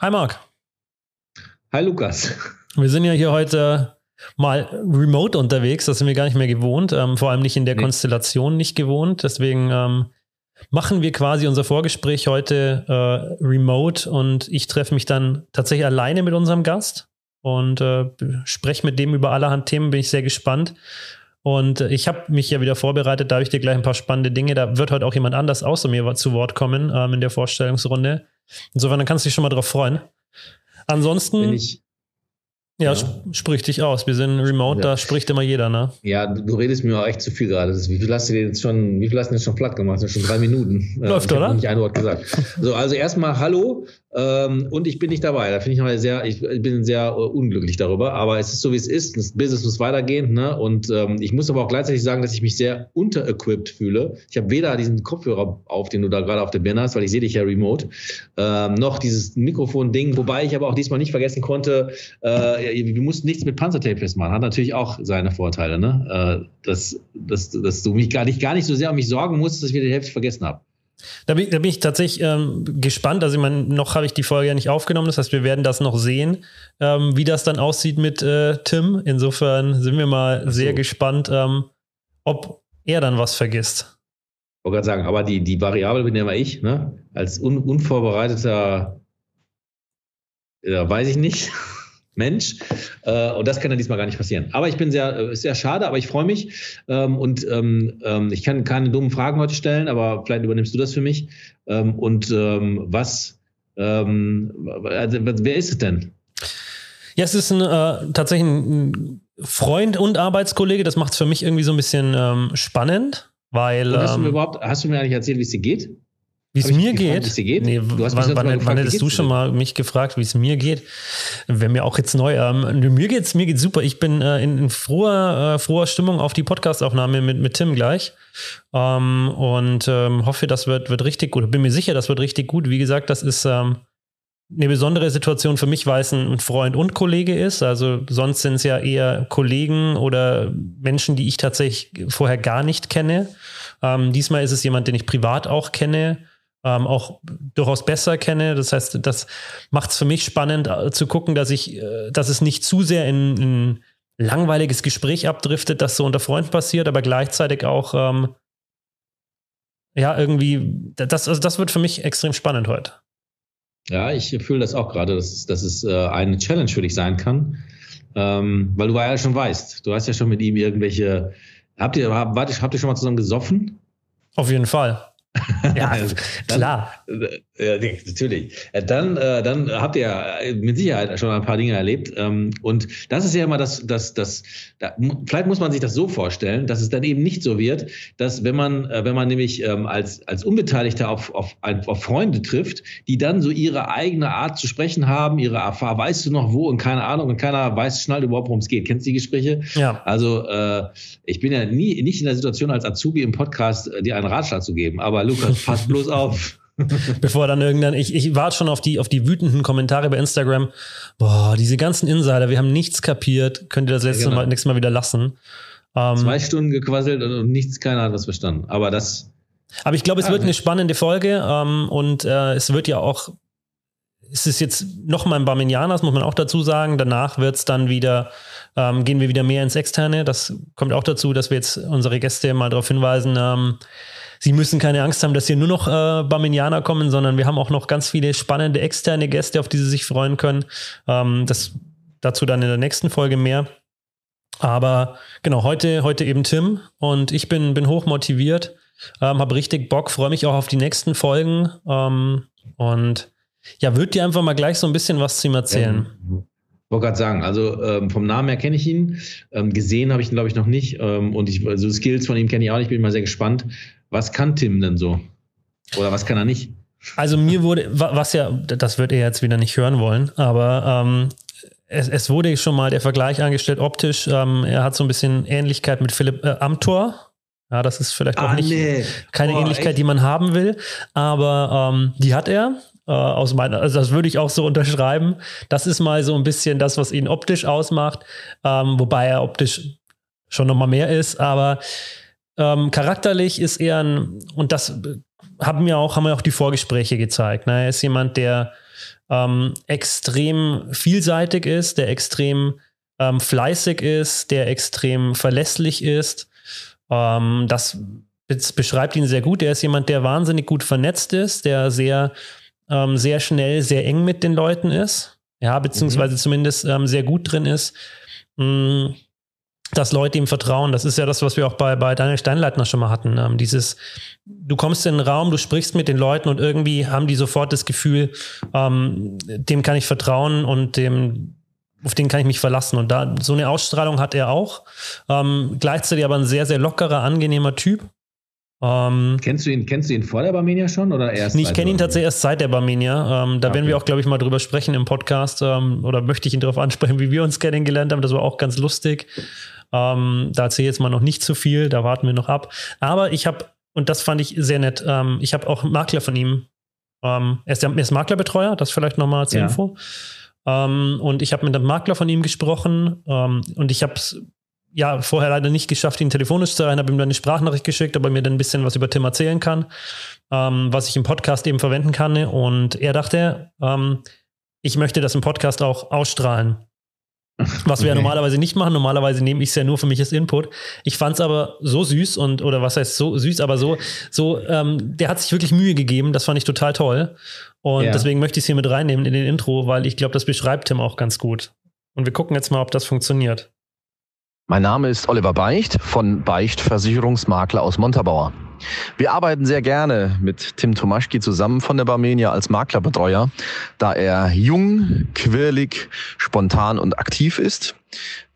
Hi Marc. Hi Lukas. Wir sind ja hier heute mal remote unterwegs, das sind wir gar nicht mehr gewohnt, ähm, vor allem nicht in der nee. Konstellation nicht gewohnt. Deswegen ähm, machen wir quasi unser Vorgespräch heute äh, remote und ich treffe mich dann tatsächlich alleine mit unserem Gast und äh, spreche mit dem über allerhand Themen, bin ich sehr gespannt. Und ich habe mich ja wieder vorbereitet, da habe ich dir gleich ein paar spannende Dinge. Da wird heute auch jemand anders außer mir zu Wort kommen ähm, in der Vorstellungsrunde. Insofern, dann kannst du dich schon mal drauf freuen. Ansonsten. Wenn ich, ja, ja. sprich dich aus. Wir sind remote, ja. da spricht immer jeder, ne? Ja, du redest mir auch echt zu viel gerade. wie viel hast du jetzt schon, wie viel hast du jetzt schon platt gemacht? Das sind schon drei Minuten. Läuft, oder? Nicht ein Wort gesagt. So, also erstmal Hallo. Ähm, und ich bin nicht dabei. Da finde ich mal sehr, ich bin sehr uh, unglücklich darüber. Aber es ist so, wie es ist. Das Business muss weitergehen. Ne? Und ähm, ich muss aber auch gleichzeitig sagen, dass ich mich sehr unterequipped fühle. Ich habe weder diesen Kopfhörer auf, den du da gerade auf der Birne hast, weil ich sehe dich ja remote, ähm, noch dieses Mikrofon-Ding. Wobei ich aber auch diesmal nicht vergessen konnte, äh, du musst nichts mit Panzertape festmachen. Hat natürlich auch seine Vorteile. Ne? Äh, dass, dass, dass du mich gar nicht, gar nicht so sehr um mich sorgen musst, dass ich wieder die Hälfte vergessen habe. Da bin, da bin ich tatsächlich ähm, gespannt. Also, ich meine, noch habe ich die Folge ja nicht aufgenommen. Das heißt, wir werden das noch sehen, ähm, wie das dann aussieht mit äh, Tim. Insofern sind wir mal so. sehr gespannt, ähm, ob er dann was vergisst. Ich wollte gerade sagen, aber die, die Variable bin ja immer ich, ne? Als un, unvorbereiteter, äh, weiß ich nicht. Mensch. Äh, und das kann dann diesmal gar nicht passieren. Aber ich bin sehr, äh, sehr schade, aber ich freue mich. Ähm, und ähm, ähm, ich kann keine dummen Fragen heute stellen, aber vielleicht übernimmst du das für mich. Ähm, und was, also, wer ist es denn? Ja, es ist ein, äh, tatsächlich ein Freund und Arbeitskollege. Das macht es für mich irgendwie so ein bisschen spannend, weil. hast, du mir überhaupt, hast du mir eigentlich erzählt, wie es dir geht? Wie es mir geht? Gefragt, geht? Nee, du hast wann, wann, gefragt, wann hättest du schon mal mich gefragt, wie es mir geht? Wäre mir auch jetzt neu. Ähm, mir geht's, mir geht's super. Ich bin äh, in, in, froher, äh, froher Stimmung auf die Podcastaufnahme mit, mit Tim gleich. Ähm, und ähm, hoffe, das wird, wird richtig gut. Bin mir sicher, das wird richtig gut. Wie gesagt, das ist ähm, eine besondere Situation für mich, weil es ein Freund und Kollege ist. Also sonst sind es ja eher Kollegen oder Menschen, die ich tatsächlich vorher gar nicht kenne. Ähm, diesmal ist es jemand, den ich privat auch kenne ähm, auch durchaus besser kenne. Das heißt, das macht es für mich spannend äh, zu gucken, dass ich, äh, dass es nicht zu sehr in, in langweiliges Gespräch abdriftet, das so unter Freunden passiert, aber gleichzeitig auch ähm, ja irgendwie, das, also das wird für mich extrem spannend heute. Ja, ich fühle das auch gerade, dass, dass es äh, eine Challenge für dich sein kann. Ähm, weil du ja schon weißt, du hast ja schon mit ihm irgendwelche, habt ihr, habt ihr schon mal zusammen gesoffen? Auf jeden Fall. Ja, klar. Ja, natürlich. Dann, äh, dann habt ihr mit Sicherheit schon ein paar Dinge erlebt. Ähm, und das ist ja immer das, das, das, da, vielleicht muss man sich das so vorstellen, dass es dann eben nicht so wird, dass wenn man, äh, wenn man nämlich ähm, als, als Unbeteiligter auf, auf, auf Freunde trifft, die dann so ihre eigene Art zu sprechen haben, ihre Erfahrung, weißt du noch wo und keine Ahnung und keiner weiß, schnallt überhaupt, worum es geht. Kennst du die Gespräche? Ja. Also, äh, ich bin ja nie, nicht in der Situation, als Azubi im Podcast dir einen Ratschlag zu geben, aber Lukas, pass bloß auf. Bevor dann irgendwann, ich, ich warte schon auf die, auf die wütenden Kommentare bei Instagram. Boah, diese ganzen Insider, wir haben nichts kapiert. Könnt ihr das letzte ja, genau. Mal, nächstes Mal wieder lassen? Ähm, Zwei Stunden gequasselt und nichts, keiner hat was verstanden. Aber das. Aber ich glaube, es wird eine spannende Folge ähm, und äh, es wird ja auch, es ist jetzt nochmal ein Barminianas, muss man auch dazu sagen. Danach wird es dann wieder, ähm, gehen wir wieder mehr ins Externe. Das kommt auch dazu, dass wir jetzt unsere Gäste mal darauf hinweisen, ähm, Sie müssen keine Angst haben, dass hier nur noch äh, Barminianer kommen, sondern wir haben auch noch ganz viele spannende externe Gäste, auf die Sie sich freuen können. Ähm, das dazu dann in der nächsten Folge mehr. Aber genau, heute, heute eben Tim und ich bin, bin hoch motiviert, ähm, habe richtig Bock, freue mich auch auf die nächsten Folgen ähm, und ja, würde dir einfach mal gleich so ein bisschen was zu ihm erzählen. Ja. wollte gerade sagen, also ähm, vom Namen her kenne ich ihn, ähm, gesehen habe ich ihn glaube ich noch nicht ähm, und ich, also Skills von ihm kenne ich auch nicht, bin mal sehr gespannt. Was kann Tim denn so? Oder was kann er nicht? Also mir wurde, was ja, das wird er jetzt wieder nicht hören wollen, aber ähm, es, es, wurde schon mal der Vergleich angestellt optisch. Ähm, er hat so ein bisschen Ähnlichkeit mit Philipp äh, Amthor. Ja, das ist vielleicht auch ah, nicht nee. keine Boah, Ähnlichkeit, echt? die man haben will, aber ähm, die hat er. Äh, aus meiner, also das würde ich auch so unterschreiben. Das ist mal so ein bisschen das, was ihn optisch ausmacht, ähm, wobei er optisch schon noch mal mehr ist, aber ähm, charakterlich ist er ein, und das haben mir auch, haben mir auch die Vorgespräche gezeigt. Ne? Er ist jemand, der ähm, extrem vielseitig ist, der extrem ähm, fleißig ist, der extrem verlässlich ist. Ähm, das beschreibt ihn sehr gut. Er ist jemand, der wahnsinnig gut vernetzt ist, der sehr, ähm, sehr schnell, sehr eng mit den Leuten ist. Ja, beziehungsweise mhm. zumindest ähm, sehr gut drin ist, mh, mm, dass Leute ihm vertrauen. Das ist ja das, was wir auch bei, bei Daniel Steinleitner schon mal hatten. Ähm, dieses, du kommst in den Raum, du sprichst mit den Leuten und irgendwie haben die sofort das Gefühl, ähm, dem kann ich vertrauen und dem, auf den kann ich mich verlassen. Und da so eine Ausstrahlung hat er auch. Ähm, gleichzeitig aber ein sehr, sehr lockerer, angenehmer Typ. Ähm, kennst du ihn, kennst du ihn vor der Barmenia schon oder erst? Nee, ich kenne ihn tatsächlich erst seit der Barmenia. Ähm, da okay. werden wir auch, glaube ich, mal drüber sprechen im Podcast. Ähm, oder möchte ich ihn darauf ansprechen, wie wir uns kennengelernt haben. Das war auch ganz lustig. Ähm, da erzähle ich jetzt mal noch nicht zu viel, da warten wir noch ab. Aber ich habe, und das fand ich sehr nett, ähm, ich habe auch einen Makler von ihm. Ähm, er, ist er ist Maklerbetreuer, das vielleicht nochmal als ja. Info. und ich habe mit einem Makler von ihm gesprochen und ich habe es ja, vorher leider nicht geschafft, ihn telefonisch zu erreichen, habe ihm dann eine Sprachnachricht geschickt, ob er mir dann ein bisschen was über Tim erzählen kann, ähm, was ich im Podcast eben verwenden kann. Und er dachte, ähm, ich möchte das im Podcast auch ausstrahlen. Was wir okay. ja normalerweise nicht machen. Normalerweise nehme ich es ja nur für mich als Input. Ich fand es aber so süß und, oder was heißt so süß, aber so, so, ähm, der hat sich wirklich Mühe gegeben. Das fand ich total toll. Und ja. deswegen möchte ich es hier mit reinnehmen in den Intro, weil ich glaube, das beschreibt Tim auch ganz gut. Und wir gucken jetzt mal, ob das funktioniert. Mein Name ist Oliver Beicht von Beicht Versicherungsmakler aus Montabaur. Wir arbeiten sehr gerne mit Tim Tomaschki zusammen von der Barmenia als Maklerbetreuer, da er jung, quirlig, spontan und aktiv ist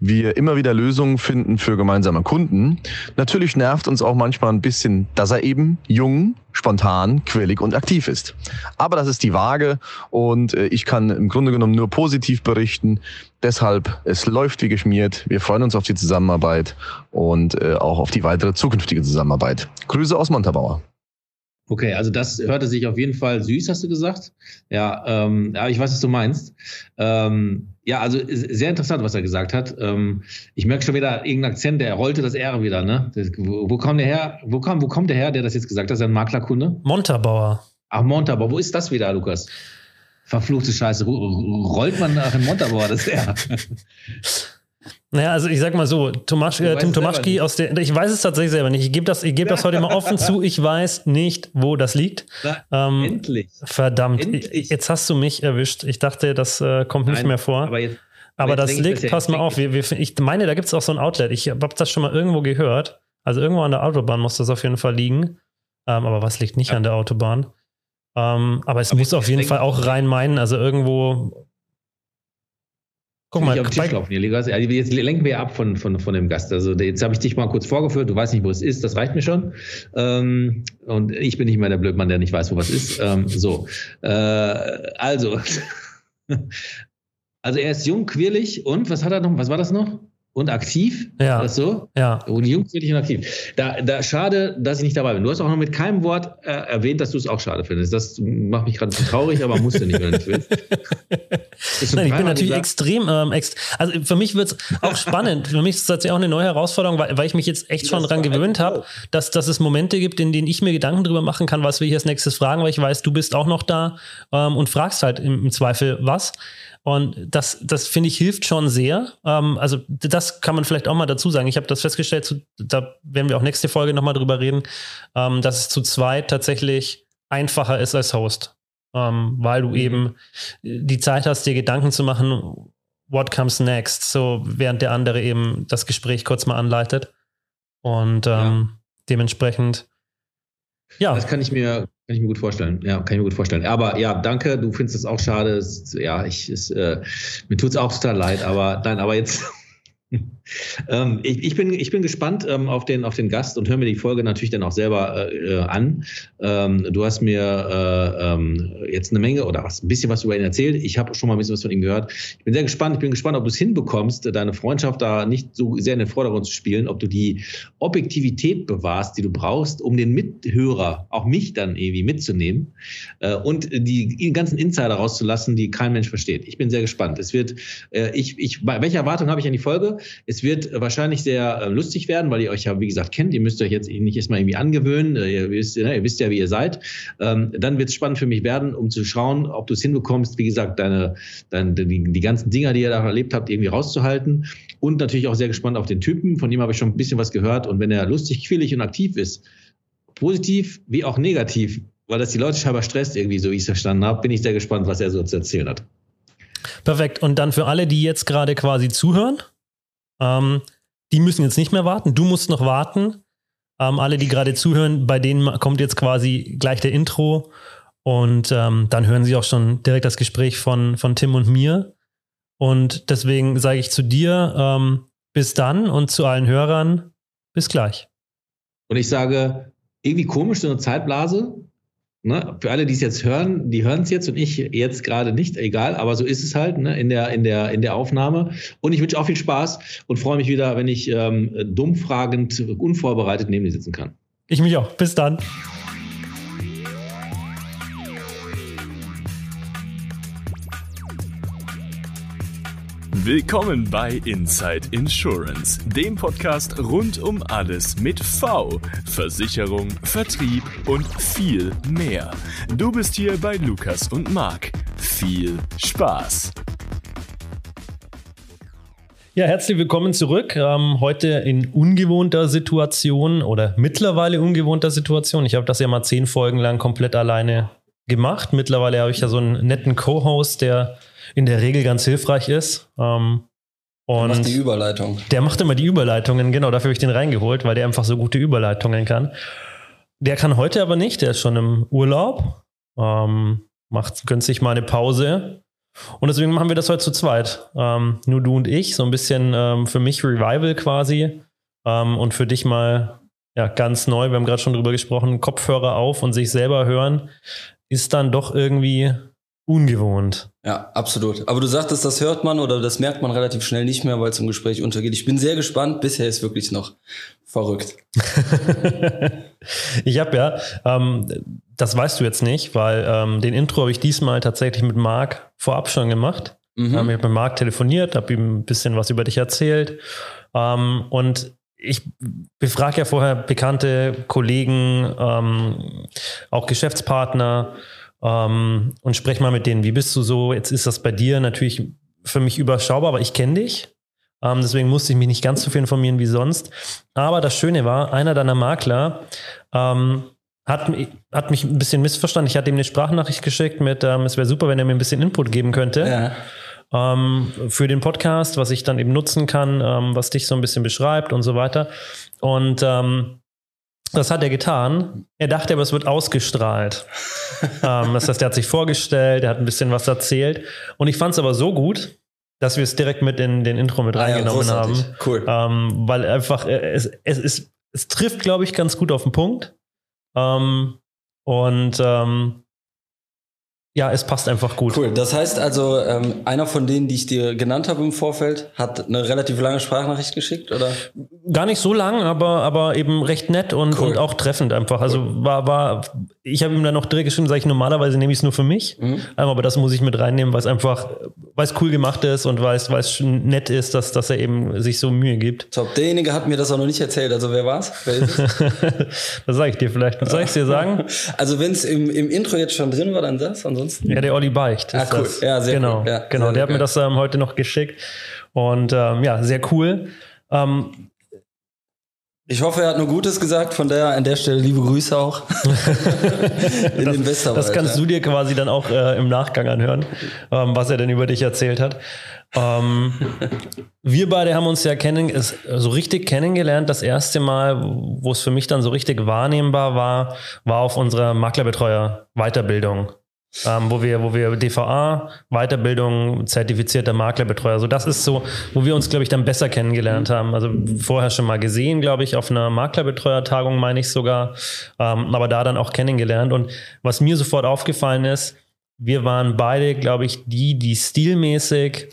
wir immer wieder Lösungen finden für gemeinsame Kunden. Natürlich nervt uns auch manchmal ein bisschen, dass er eben jung, spontan, quirlig und aktiv ist. Aber das ist die Waage und äh, ich kann im Grunde genommen nur positiv berichten. Deshalb, es läuft wie geschmiert. Wir freuen uns auf die Zusammenarbeit und äh, auch auf die weitere zukünftige Zusammenarbeit. Grüße aus Montabaur. Okay, also das hörte sich auf jeden Fall süß, hast du gesagt. Ja, ähm, ja ich weiß, was du meinst. Ähm, ja, also sehr interessant, was er gesagt hat. Ähm, ich merke schon wieder irgendeinen Akzent, der rollte das R wieder, ne? Das, wo, wo, kommt der her? Wo, kam, wo kommt der her, der das jetzt gesagt hat? Das ist ein Maklerkunde? Montabauer. Ach, Montabauer. Wo ist das wieder, Lukas? Verfluchte Scheiße. Rollt man nach in Montabauer das R? Naja, also ich sag mal so, Tomasch, äh, Tim Tomaschki aus der, ich weiß es tatsächlich selber nicht. Ich gebe das, ich gebe das heute mal offen zu. Ich weiß nicht, wo das liegt. Ähm, endlich. Verdammt. Endlich. Jetzt hast du mich erwischt. Ich dachte, das äh, kommt Nein, nicht mehr vor. Aber, jetzt, aber das liegt, pass mal auf. Wir, wir, ich meine, da gibt es auch so ein Outlet. Ich habe das schon mal irgendwo gehört. Also irgendwo an der Autobahn muss das auf jeden Fall liegen. Ähm, aber was liegt nicht ja. an der Autobahn? Ähm, aber es aber muss auf jeden Fall auch rein meinen. Also irgendwo Guck mal, auf den Tisch hier, Ligas. Also jetzt lenken wir ab von, von, von dem Gast. Also jetzt habe ich dich mal kurz vorgeführt. Du weißt nicht, wo es ist. Das reicht mir schon. Ähm, und ich bin nicht mehr der Blödmann, der nicht weiß, wo was ist. Ähm, so. Äh, also. also er ist jung, quirlig und was hat er noch? Was war das noch? Und aktiv. Ja. Das so? Ja. Und jugendlich und aktiv. Da, da schade, dass ich nicht dabei bin. Du hast auch noch mit keinem Wort äh, erwähnt, dass du es auch schade findest. Das macht mich gerade traurig, aber musst du nicht, wenn du nicht willst. Nein, ich bin natürlich gesagt. extrem, ähm, ext also für mich wird es auch spannend. für mich ist es tatsächlich auch eine neue Herausforderung, weil, weil ich mich jetzt echt schon daran gewöhnt habe, dass, dass es Momente gibt, in denen ich mir Gedanken darüber machen kann, was will ich als nächstes fragen, weil ich weiß, du bist auch noch da ähm, und fragst halt im, im Zweifel was. Und das, das finde ich hilft schon sehr. Ähm, also das kann man vielleicht auch mal dazu sagen. Ich habe das festgestellt, zu, da werden wir auch nächste Folge nochmal drüber reden, ähm, dass es zu zweit tatsächlich einfacher ist als Host. Ähm, weil du mhm. eben die Zeit hast, dir Gedanken zu machen, what comes next, so während der andere eben das Gespräch kurz mal anleitet. Und ähm, ja. dementsprechend ja. Das kann ich mir, kann ich mir gut vorstellen. Ja, kann ich mir gut vorstellen. Aber ja, danke. Du findest es auch schade. Ja, ich, es, äh, mir tut es auch total leid. Aber nein, aber jetzt ähm, ich, ich, bin, ich bin gespannt ähm, auf, den, auf den Gast und höre mir die Folge natürlich dann auch selber äh, an. Ähm, du hast mir äh, ähm, jetzt eine Menge oder was, ein bisschen was über ihn erzählt. Ich habe schon mal ein bisschen was von ihm gehört. Ich bin sehr gespannt. Ich bin gespannt, ob du es hinbekommst, deine Freundschaft da nicht so sehr in den Vordergrund zu spielen, ob du die Objektivität bewahrst, die du brauchst, um den Mithörer, auch mich dann irgendwie mitzunehmen äh, und die ganzen Insider rauszulassen, die kein Mensch versteht. Ich bin sehr gespannt. Es wird, äh, ich, ich, welche Erwartung habe ich an die Folge? Es wird wahrscheinlich sehr äh, lustig werden, weil ihr euch ja, wie gesagt, kennt. Ihr müsst euch jetzt nicht erstmal irgendwie angewöhnen. Äh, ihr wisst, ne, ihr wisst ja, wie ihr seid. Ähm, dann wird es spannend für mich werden, um zu schauen, ob du es hinbekommst, wie gesagt, deine, deine die, die ganzen Dinger, die ihr da erlebt habt, irgendwie rauszuhalten. Und natürlich auch sehr gespannt auf den Typen. Von dem habe ich schon ein bisschen was gehört. Und wenn er lustig, quillig und aktiv ist, positiv wie auch negativ, weil das die Leute scheinbar stresst irgendwie, so wie ich es verstanden habe, bin ich sehr gespannt, was er so zu erzählen hat. Perfekt. Und dann für alle, die jetzt gerade quasi zuhören, ähm, die müssen jetzt nicht mehr warten. Du musst noch warten. Ähm, alle, die gerade zuhören, bei denen kommt jetzt quasi gleich der Intro. Und ähm, dann hören sie auch schon direkt das Gespräch von, von Tim und mir. Und deswegen sage ich zu dir, ähm, bis dann und zu allen Hörern, bis gleich. Und ich sage, irgendwie komisch, so eine Zeitblase. Ne? Für alle, die es jetzt hören, die hören es jetzt und ich jetzt gerade nicht, egal, aber so ist es halt ne? in, der, in, der, in der Aufnahme. Und ich wünsche auch viel Spaß und freue mich wieder, wenn ich ähm, dumm fragend, unvorbereitet neben dir sitzen kann. Ich mich auch. Bis dann. Willkommen bei Inside Insurance, dem Podcast rund um alles mit V, Versicherung, Vertrieb und viel mehr. Du bist hier bei Lukas und Marc. Viel Spaß! Ja, herzlich willkommen zurück. Ähm, heute in ungewohnter Situation oder mittlerweile ungewohnter Situation. Ich habe das ja mal zehn Folgen lang komplett alleine gemacht. Mittlerweile habe ich ja so einen netten Co-Host, der in der Regel ganz hilfreich ist. Ähm, und der macht die Überleitung. Der macht immer die Überleitungen, genau, dafür habe ich den reingeholt, weil der einfach so gute Überleitungen kann. Der kann heute aber nicht, der ist schon im Urlaub, ähm, macht günstig mal eine Pause. Und deswegen machen wir das heute zu zweit. Ähm, nur du und ich, so ein bisschen ähm, für mich Revival quasi. Ähm, und für dich mal ja, ganz neu, wir haben gerade schon drüber gesprochen, Kopfhörer auf und sich selber hören, ist dann doch irgendwie ungewohnt. Ja, absolut. Aber du sagtest, das hört man oder das merkt man relativ schnell nicht mehr, weil es im Gespräch untergeht. Ich bin sehr gespannt. Bisher ist wirklich noch verrückt. ich habe ja, ähm, das weißt du jetzt nicht, weil ähm, den Intro habe ich diesmal tatsächlich mit Marc vorab schon gemacht. Mhm. Ähm, ich habe mit Marc telefoniert, habe ihm ein bisschen was über dich erzählt. Ähm, und ich befrage ja vorher bekannte Kollegen, ähm, auch Geschäftspartner, ähm, und sprech mal mit denen, wie bist du so? Jetzt ist das bei dir natürlich für mich überschaubar, aber ich kenne dich. Ähm, deswegen musste ich mich nicht ganz so viel informieren wie sonst. Aber das Schöne war, einer deiner Makler ähm, hat, hat mich ein bisschen missverstanden. Ich hatte ihm eine Sprachnachricht geschickt mit, ähm, es wäre super, wenn er mir ein bisschen Input geben könnte. Ja. Ähm, für den Podcast, was ich dann eben nutzen kann, ähm, was dich so ein bisschen beschreibt und so weiter. Und ähm, das hat er getan. Er dachte aber, es wird ausgestrahlt. ähm, das heißt, er hat sich vorgestellt, er hat ein bisschen was erzählt. Und ich fand es aber so gut, dass wir es direkt mit in den Intro mit reingenommen ah ja, haben. Cool. Ähm, weil einfach, äh, es, es, es, es trifft, glaube ich, ganz gut auf den Punkt. Ähm, und ähm, ja, es passt einfach gut. Cool. Das heißt also, ähm, einer von denen, die ich dir genannt habe im Vorfeld, hat eine relativ lange Sprachnachricht geschickt, oder? Gar nicht so lang, aber, aber eben recht nett und, cool. und auch treffend einfach. Also cool. war, war, ich habe ihm dann noch direkt geschrieben, sage ich, normalerweise nehme ich es nur für mich. Mhm. Aber das muss ich mit reinnehmen, weil es einfach, weil es cool gemacht ist und weil es, weil es nett ist, dass, dass er eben sich so Mühe gibt. Top. Derjenige hat mir das auch noch nicht erzählt. Also wer war's? Wer ist es? das sage ich dir vielleicht. Soll ich dir sagen? Also wenn es im, im Intro jetzt schon drin war, dann das. Ansonsten ansonsten? Ja, der Olli Beicht. Ah, cool. Das. Ja, sehr genau, cool. Ja, genau. Sehr der hat mir das ähm, heute noch geschickt. Und ähm, ja, sehr cool. Ähm, ich hoffe, er hat nur Gutes gesagt, von daher an der Stelle liebe Grüße auch. In das, den Westerwald, das kannst du dir quasi dann auch äh, im Nachgang anhören, ähm, was er denn über dich erzählt hat. Ähm, wir beide haben uns ja kennen, so richtig kennengelernt. Das erste Mal, wo es für mich dann so richtig wahrnehmbar war, war auf unserer Maklerbetreuer-Weiterbildung ähm, wo wir, wo wir DVA, Weiterbildung, zertifizierter Maklerbetreuer, so das ist so, wo wir uns, glaube ich, dann besser kennengelernt haben. Also vorher schon mal gesehen, glaube ich, auf einer Maklerbetreuertagung meine ich sogar, ähm, aber da dann auch kennengelernt. Und was mir sofort aufgefallen ist, wir waren beide, glaube ich, die, die stilmäßig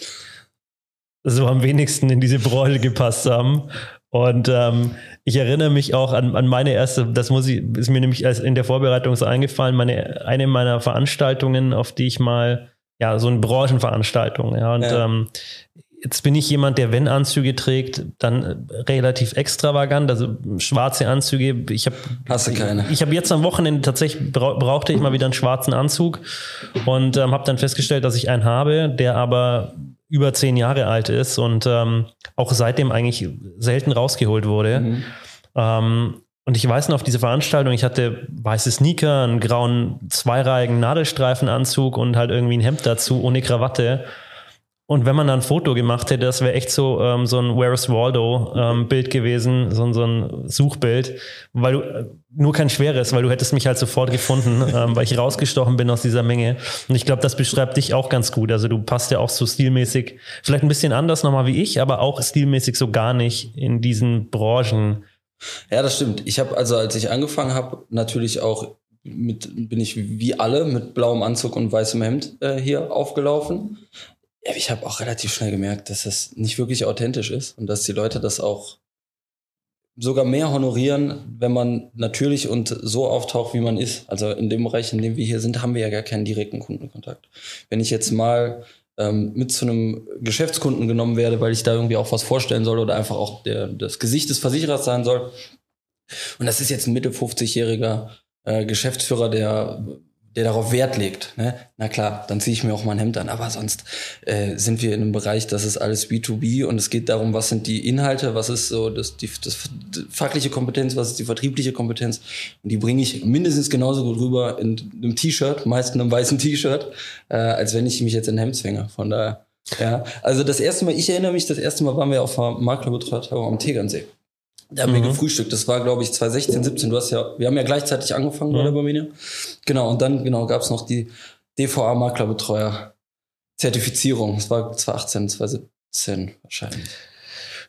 so am wenigsten in diese Branche gepasst haben. Und ähm, ich erinnere mich auch an, an meine erste, das muss ich, ist mir nämlich in der Vorbereitung so eingefallen, meine, eine meiner Veranstaltungen, auf die ich mal, ja, so eine Branchenveranstaltung, ja, und ja. Ähm, Jetzt bin ich jemand, der, wenn Anzüge trägt, dann relativ extravagant, also schwarze Anzüge. Ich habe Hast du keine? Ich, ich habe jetzt am Wochenende tatsächlich brauchte ich mal wieder einen schwarzen Anzug und ähm, habe dann festgestellt, dass ich einen habe, der aber über zehn Jahre alt ist und ähm, auch seitdem eigentlich selten rausgeholt wurde. Mhm. Ähm, und ich weiß noch, auf diese Veranstaltung, ich hatte weiße Sneaker, einen grauen zweireihigen Nadelstreifenanzug und halt irgendwie ein Hemd dazu ohne Krawatte. Und wenn man da ein Foto gemacht hätte, das wäre echt so, ähm, so ein Where's Waldo ähm, Bild gewesen, so, so ein Suchbild, weil du äh, nur kein schweres, weil du hättest mich halt sofort gefunden, ähm, weil ich rausgestochen bin aus dieser Menge. Und ich glaube, das beschreibt dich auch ganz gut. Also du passt ja auch so stilmäßig, vielleicht ein bisschen anders nochmal wie ich, aber auch stilmäßig so gar nicht in diesen Branchen. Ja, das stimmt. Ich habe also, als ich angefangen habe, natürlich auch mit, bin ich wie alle mit blauem Anzug und weißem Hemd äh, hier aufgelaufen ich habe auch relativ schnell gemerkt, dass das nicht wirklich authentisch ist und dass die Leute das auch sogar mehr honorieren, wenn man natürlich und so auftaucht, wie man ist. Also in dem Bereich, in dem wir hier sind, haben wir ja gar keinen direkten Kundenkontakt. Wenn ich jetzt mal ähm, mit zu einem Geschäftskunden genommen werde, weil ich da irgendwie auch was vorstellen soll oder einfach auch der, das Gesicht des Versicherers sein soll. Und das ist jetzt ein Mitte 50-jähriger äh, Geschäftsführer, der der darauf Wert legt, ne? na klar, dann ziehe ich mir auch mal ein Hemd an. Aber sonst äh, sind wir in einem Bereich, das ist alles B2B und es geht darum, was sind die Inhalte, was ist so das, die, das fachliche Kompetenz, was ist die vertriebliche Kompetenz. Und die bringe ich mindestens genauso gut rüber in einem T-Shirt, meist in einem weißen T-Shirt, äh, als wenn ich mich jetzt in ein Hemd zwinge. Von daher, ja. Also das erste Mal, ich erinnere mich, das erste Mal waren wir auf der Maklerbetreibung am Tegernsee. Da haben mhm. wir gefrühstückt. Das war, glaube ich, 2016, 17. Du hast ja, wir haben ja gleichzeitig angefangen mhm. bei der Barmenia. Genau, und dann genau gab es noch die DVA-Maklerbetreuer Zertifizierung. Das war 2018, 2017 wahrscheinlich.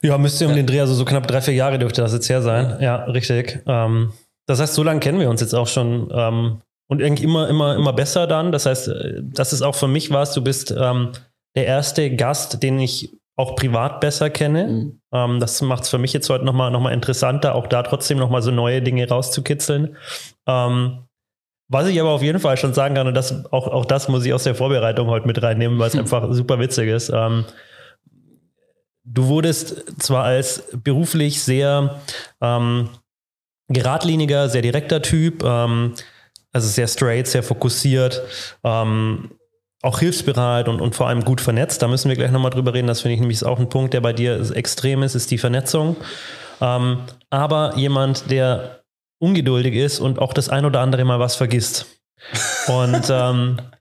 Ja, müsste um ja. den Dreh, also so knapp drei, vier Jahre dürfte das jetzt her sein. Ja, richtig. Ähm, das heißt, so lange kennen wir uns jetzt auch schon. Ähm, und irgendwie immer, immer, immer besser dann. Das heißt, äh, das ist auch für mich was, du bist ähm, der erste Gast, den ich auch privat besser kenne. Mhm. Ähm, das macht es für mich jetzt heute nochmal noch mal interessanter, auch da trotzdem nochmal so neue Dinge rauszukitzeln. Ähm, was ich aber auf jeden Fall schon sagen kann, und das, auch, auch das muss ich aus der Vorbereitung heute mit reinnehmen, weil es mhm. einfach super witzig ist. Ähm, du wurdest zwar als beruflich sehr ähm, geradliniger, sehr direkter Typ, ähm, also sehr straight, sehr fokussiert, ähm, auch hilfsbereit und, und vor allem gut vernetzt. Da müssen wir gleich nochmal drüber reden. Das finde ich nämlich auch ein Punkt, der bei dir extrem ist, ist die Vernetzung. Ähm, aber jemand, der ungeduldig ist und auch das ein oder andere mal was vergisst. Und ähm,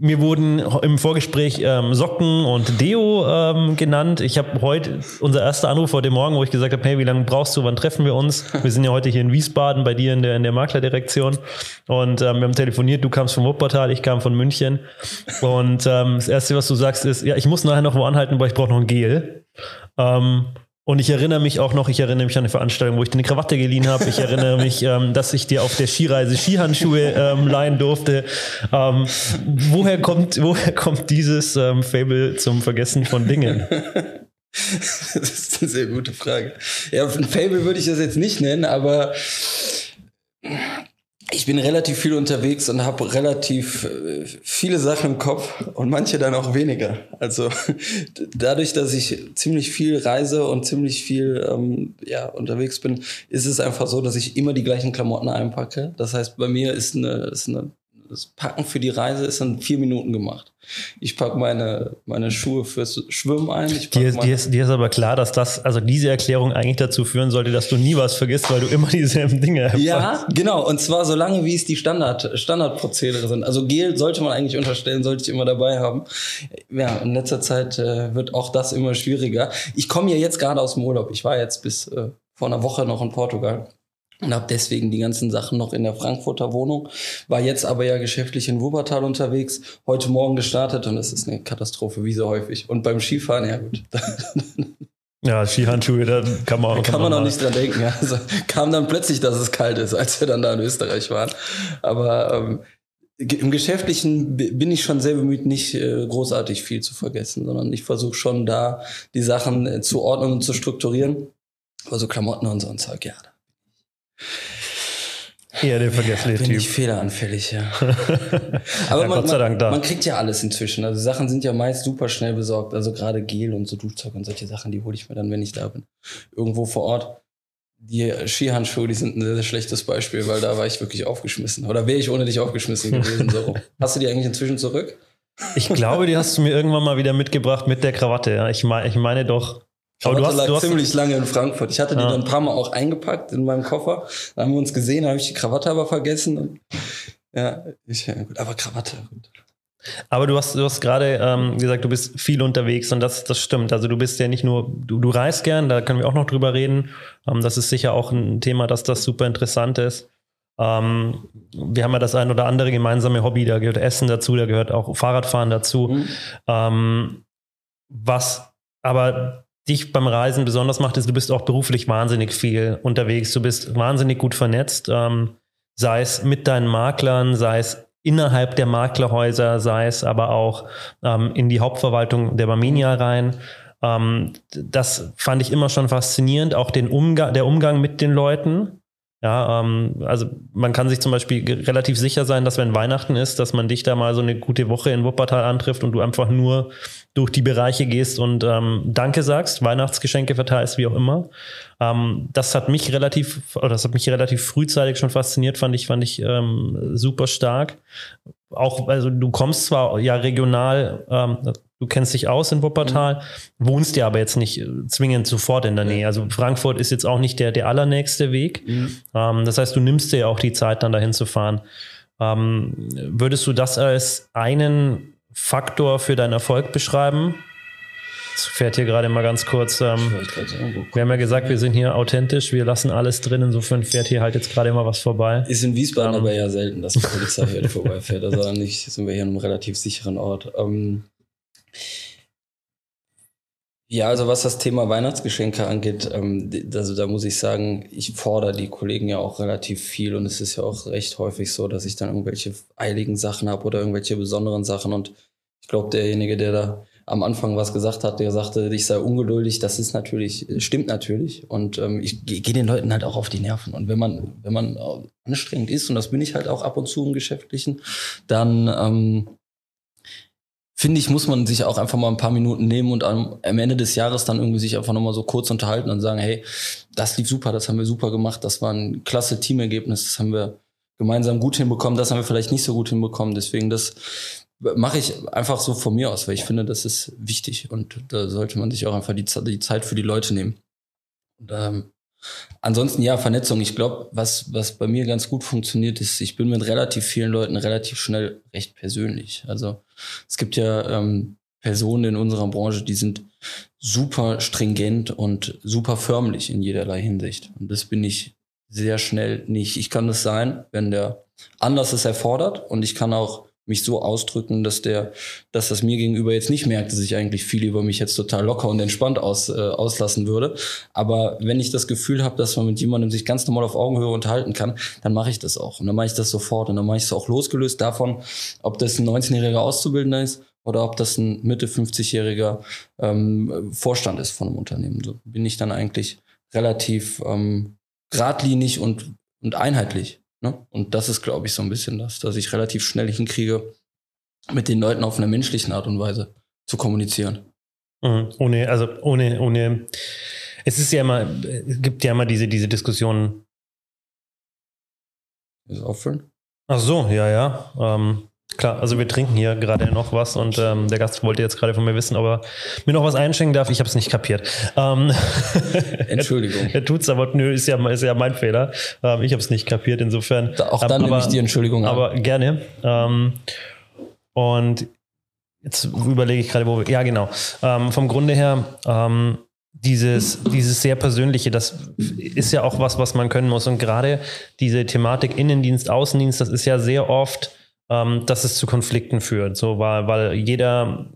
mir wurden im Vorgespräch ähm, Socken und Deo ähm, genannt. Ich habe heute unser erster Anruf heute Morgen, wo ich gesagt habe, hey, wie lange brauchst du, wann treffen wir uns? Wir sind ja heute hier in Wiesbaden bei dir in der, in der Maklerdirektion und ähm, wir haben telefoniert. Du kamst vom Wuppertal, ich kam von München und ähm, das erste, was du sagst, ist, ja, ich muss nachher noch wo anhalten, weil ich brauche noch ein Gel. Ähm, und ich erinnere mich auch noch, ich erinnere mich an eine Veranstaltung, wo ich dir eine Krawatte geliehen habe. Ich erinnere mich, ähm, dass ich dir auf der Skireise Skihandschuhe ähm, leihen durfte. Ähm, woher, kommt, woher kommt dieses ähm, Fable zum Vergessen von Dingen? das ist eine sehr gute Frage. Ja, ein Fable würde ich das jetzt nicht nennen, aber ich bin relativ viel unterwegs und habe relativ äh, viele Sachen im Kopf und manche dann auch weniger. Also dadurch, dass ich ziemlich viel reise und ziemlich viel ähm, ja, unterwegs bin, ist es einfach so, dass ich immer die gleichen Klamotten einpacke. Das heißt, bei mir ist eine, ist eine das Packen für die Reise ist in vier Minuten gemacht. Ich packe meine, meine Schuhe fürs Schwimmen ein. dir, ist, dir, ist, dir ist aber klar, dass das, also diese Erklärung eigentlich dazu führen sollte, dass du nie was vergisst, weil du immer dieselben Dinge hast. Ja, genau. Und zwar so lange, wie es die Standard, Standardprozedere sind. Also Gel sollte man eigentlich unterstellen, sollte ich immer dabei haben. Ja, in letzter Zeit äh, wird auch das immer schwieriger. Ich komme ja jetzt gerade aus dem Urlaub. Ich war jetzt bis äh, vor einer Woche noch in Portugal und habe deswegen die ganzen Sachen noch in der Frankfurter Wohnung. War jetzt aber ja geschäftlich in Wuppertal unterwegs, heute Morgen gestartet und es ist eine Katastrophe, wie so häufig. Und beim Skifahren, ja gut. Ja, Skihandschuhe, da kann man auch. Da kann man auch nicht dran denken. Ja. Also kam dann plötzlich, dass es kalt ist, als wir dann da in Österreich waren. Aber ähm, im Geschäftlichen bin ich schon sehr bemüht, nicht äh, großartig viel zu vergessen, sondern ich versuche schon da die Sachen äh, zu ordnen und zu strukturieren. Aber so Klamotten und so ein Zeug, ja, eher der vergessliche bin Typ. Ich fehleranfällig, ja. Aber ja, man, Gott sei Dank da. man kriegt ja alles inzwischen. Also Sachen sind ja meist super schnell besorgt. Also gerade Gel und so Duschzeug und solche Sachen, die hole ich mir dann, wenn ich da bin. Irgendwo vor Ort. Die Skihandschuhe, die sind ein sehr, sehr schlechtes Beispiel, weil da war ich wirklich aufgeschmissen. Oder wäre ich ohne dich aufgeschmissen gewesen. So. Hast du die eigentlich inzwischen zurück? Ich glaube, die hast du mir irgendwann mal wieder mitgebracht mit der Krawatte. Ja. Ich, mein, ich meine doch, aber du hast, lag du hast ziemlich lange in Frankfurt. Ich hatte die dann ein paar Mal auch eingepackt in meinem Koffer. Da haben wir uns gesehen, da habe ich die Krawatte aber vergessen. Und, ja, ich, ja, gut, aber Krawatte. Gut. Aber du hast, du hast gerade ähm, gesagt, du bist viel unterwegs und das, das stimmt. Also du bist ja nicht nur, du, du reist gern, da können wir auch noch drüber reden. Ähm, das ist sicher auch ein Thema, dass das super interessant ist. Ähm, wir haben ja das ein oder andere gemeinsame Hobby, da gehört Essen dazu, da gehört auch Fahrradfahren dazu. Mhm. Ähm, was aber dich beim Reisen besonders macht, ist, du bist auch beruflich wahnsinnig viel unterwegs. Du bist wahnsinnig gut vernetzt, ähm, sei es mit deinen Maklern, sei es innerhalb der Maklerhäuser, sei es aber auch ähm, in die Hauptverwaltung der Barminia rein. Ähm, das fand ich immer schon faszinierend, auch den Umgang, der Umgang mit den Leuten. Ja, ähm, also man kann sich zum Beispiel relativ sicher sein, dass wenn Weihnachten ist, dass man dich da mal so eine gute Woche in Wuppertal antrifft und du einfach nur durch die Bereiche gehst und ähm, Danke sagst, Weihnachtsgeschenke verteilst, wie auch immer. Ähm, das hat mich relativ, oder das hat mich relativ frühzeitig schon fasziniert, fand ich, fand ich ähm, super stark. Auch, also du kommst zwar ja regional, ähm, du kennst dich aus in Wuppertal, mhm. wohnst ja aber jetzt nicht äh, zwingend sofort in der Nähe. Also Frankfurt ist jetzt auch nicht der, der allernächste Weg. Mhm. Ähm, das heißt, du nimmst dir ja auch die Zeit, dann dahin zu fahren. Ähm, würdest du das als einen Faktor für deinen Erfolg beschreiben? Das fährt hier gerade mal ganz kurz. Ähm, wir haben ja gesagt, wir sind hier authentisch, wir lassen alles drin. Insofern fährt hier halt jetzt gerade immer was vorbei. Ist in Wiesbaden ähm, aber ja selten, dass die Polizei hier vorbeifährt. Also nicht sind wir hier in einem relativ sicheren Ort. Ähm, ja, also was das Thema Weihnachtsgeschenke angeht, ähm, also da muss ich sagen, ich fordere die Kollegen ja auch relativ viel und es ist ja auch recht häufig so, dass ich dann irgendwelche eiligen Sachen habe oder irgendwelche besonderen Sachen und ich glaube, derjenige, der da am Anfang was gesagt hat, der sagte, ich sei ungeduldig, das ist natürlich, stimmt natürlich und ähm, ich gehe den Leuten halt auch auf die Nerven und wenn man, wenn man anstrengend ist und das bin ich halt auch ab und zu im Geschäftlichen, dann ähm, finde ich, muss man sich auch einfach mal ein paar Minuten nehmen und am, am Ende des Jahres dann irgendwie sich einfach nochmal so kurz unterhalten und sagen, hey, das lief super, das haben wir super gemacht, das war ein klasse Teamergebnis, das haben wir gemeinsam gut hinbekommen, das haben wir vielleicht nicht so gut hinbekommen. Deswegen, das mache ich einfach so von mir aus, weil ich finde, das ist wichtig und da sollte man sich auch einfach die, die Zeit für die Leute nehmen. Und, ähm, Ansonsten ja, Vernetzung. Ich glaube, was, was bei mir ganz gut funktioniert, ist, ich bin mit relativ vielen Leuten relativ schnell recht persönlich. Also es gibt ja ähm, Personen in unserer Branche, die sind super stringent und super förmlich in jederlei Hinsicht. Und das bin ich sehr schnell nicht. Ich kann das sein, wenn der anders es erfordert und ich kann auch mich so ausdrücken, dass der, dass das mir gegenüber jetzt nicht merkt, dass ich eigentlich viel über mich jetzt total locker und entspannt aus, äh, auslassen würde. Aber wenn ich das Gefühl habe, dass man mit jemandem sich ganz normal auf Augenhöhe unterhalten kann, dann mache ich das auch. Und dann mache ich das sofort. Und dann mache ich es auch losgelöst davon, ob das ein 19-jähriger Auszubildender ist oder ob das ein Mitte 50-jähriger ähm, Vorstand ist von einem Unternehmen. So bin ich dann eigentlich relativ ähm, geradlinig und, und einheitlich. Ne? Und das ist, glaube ich, so ein bisschen das, dass ich relativ schnell hinkriege, mit den Leuten auf einer menschlichen Art und Weise zu kommunizieren. Mhm. Ohne, also ohne, ohne, es ist ja immer, es gibt ja immer diese, diese Diskussionen. Ist auffüllen? Ach so, ja, ja. Ähm, Klar, also wir trinken hier gerade noch was und ähm, der Gast wollte jetzt gerade von mir wissen, ob er mir noch was einschenken darf. Ich habe es nicht kapiert. Ähm, Entschuldigung. er, er tut's, aber nö, ist ja, ist ja mein Fehler. Ähm, ich habe es nicht kapiert, insofern. Auch dann ähm, nehme ich die Entschuldigung an. Aber gerne. Ähm, und jetzt überlege ich gerade, wo wir. Ja, genau. Ähm, vom Grunde her, dieses, dieses sehr persönliche, das ist ja auch was, was man können muss. Und gerade diese Thematik Innendienst, Außendienst, das ist ja sehr oft ähm, dass es zu Konflikten führt. So, weil, weil jeder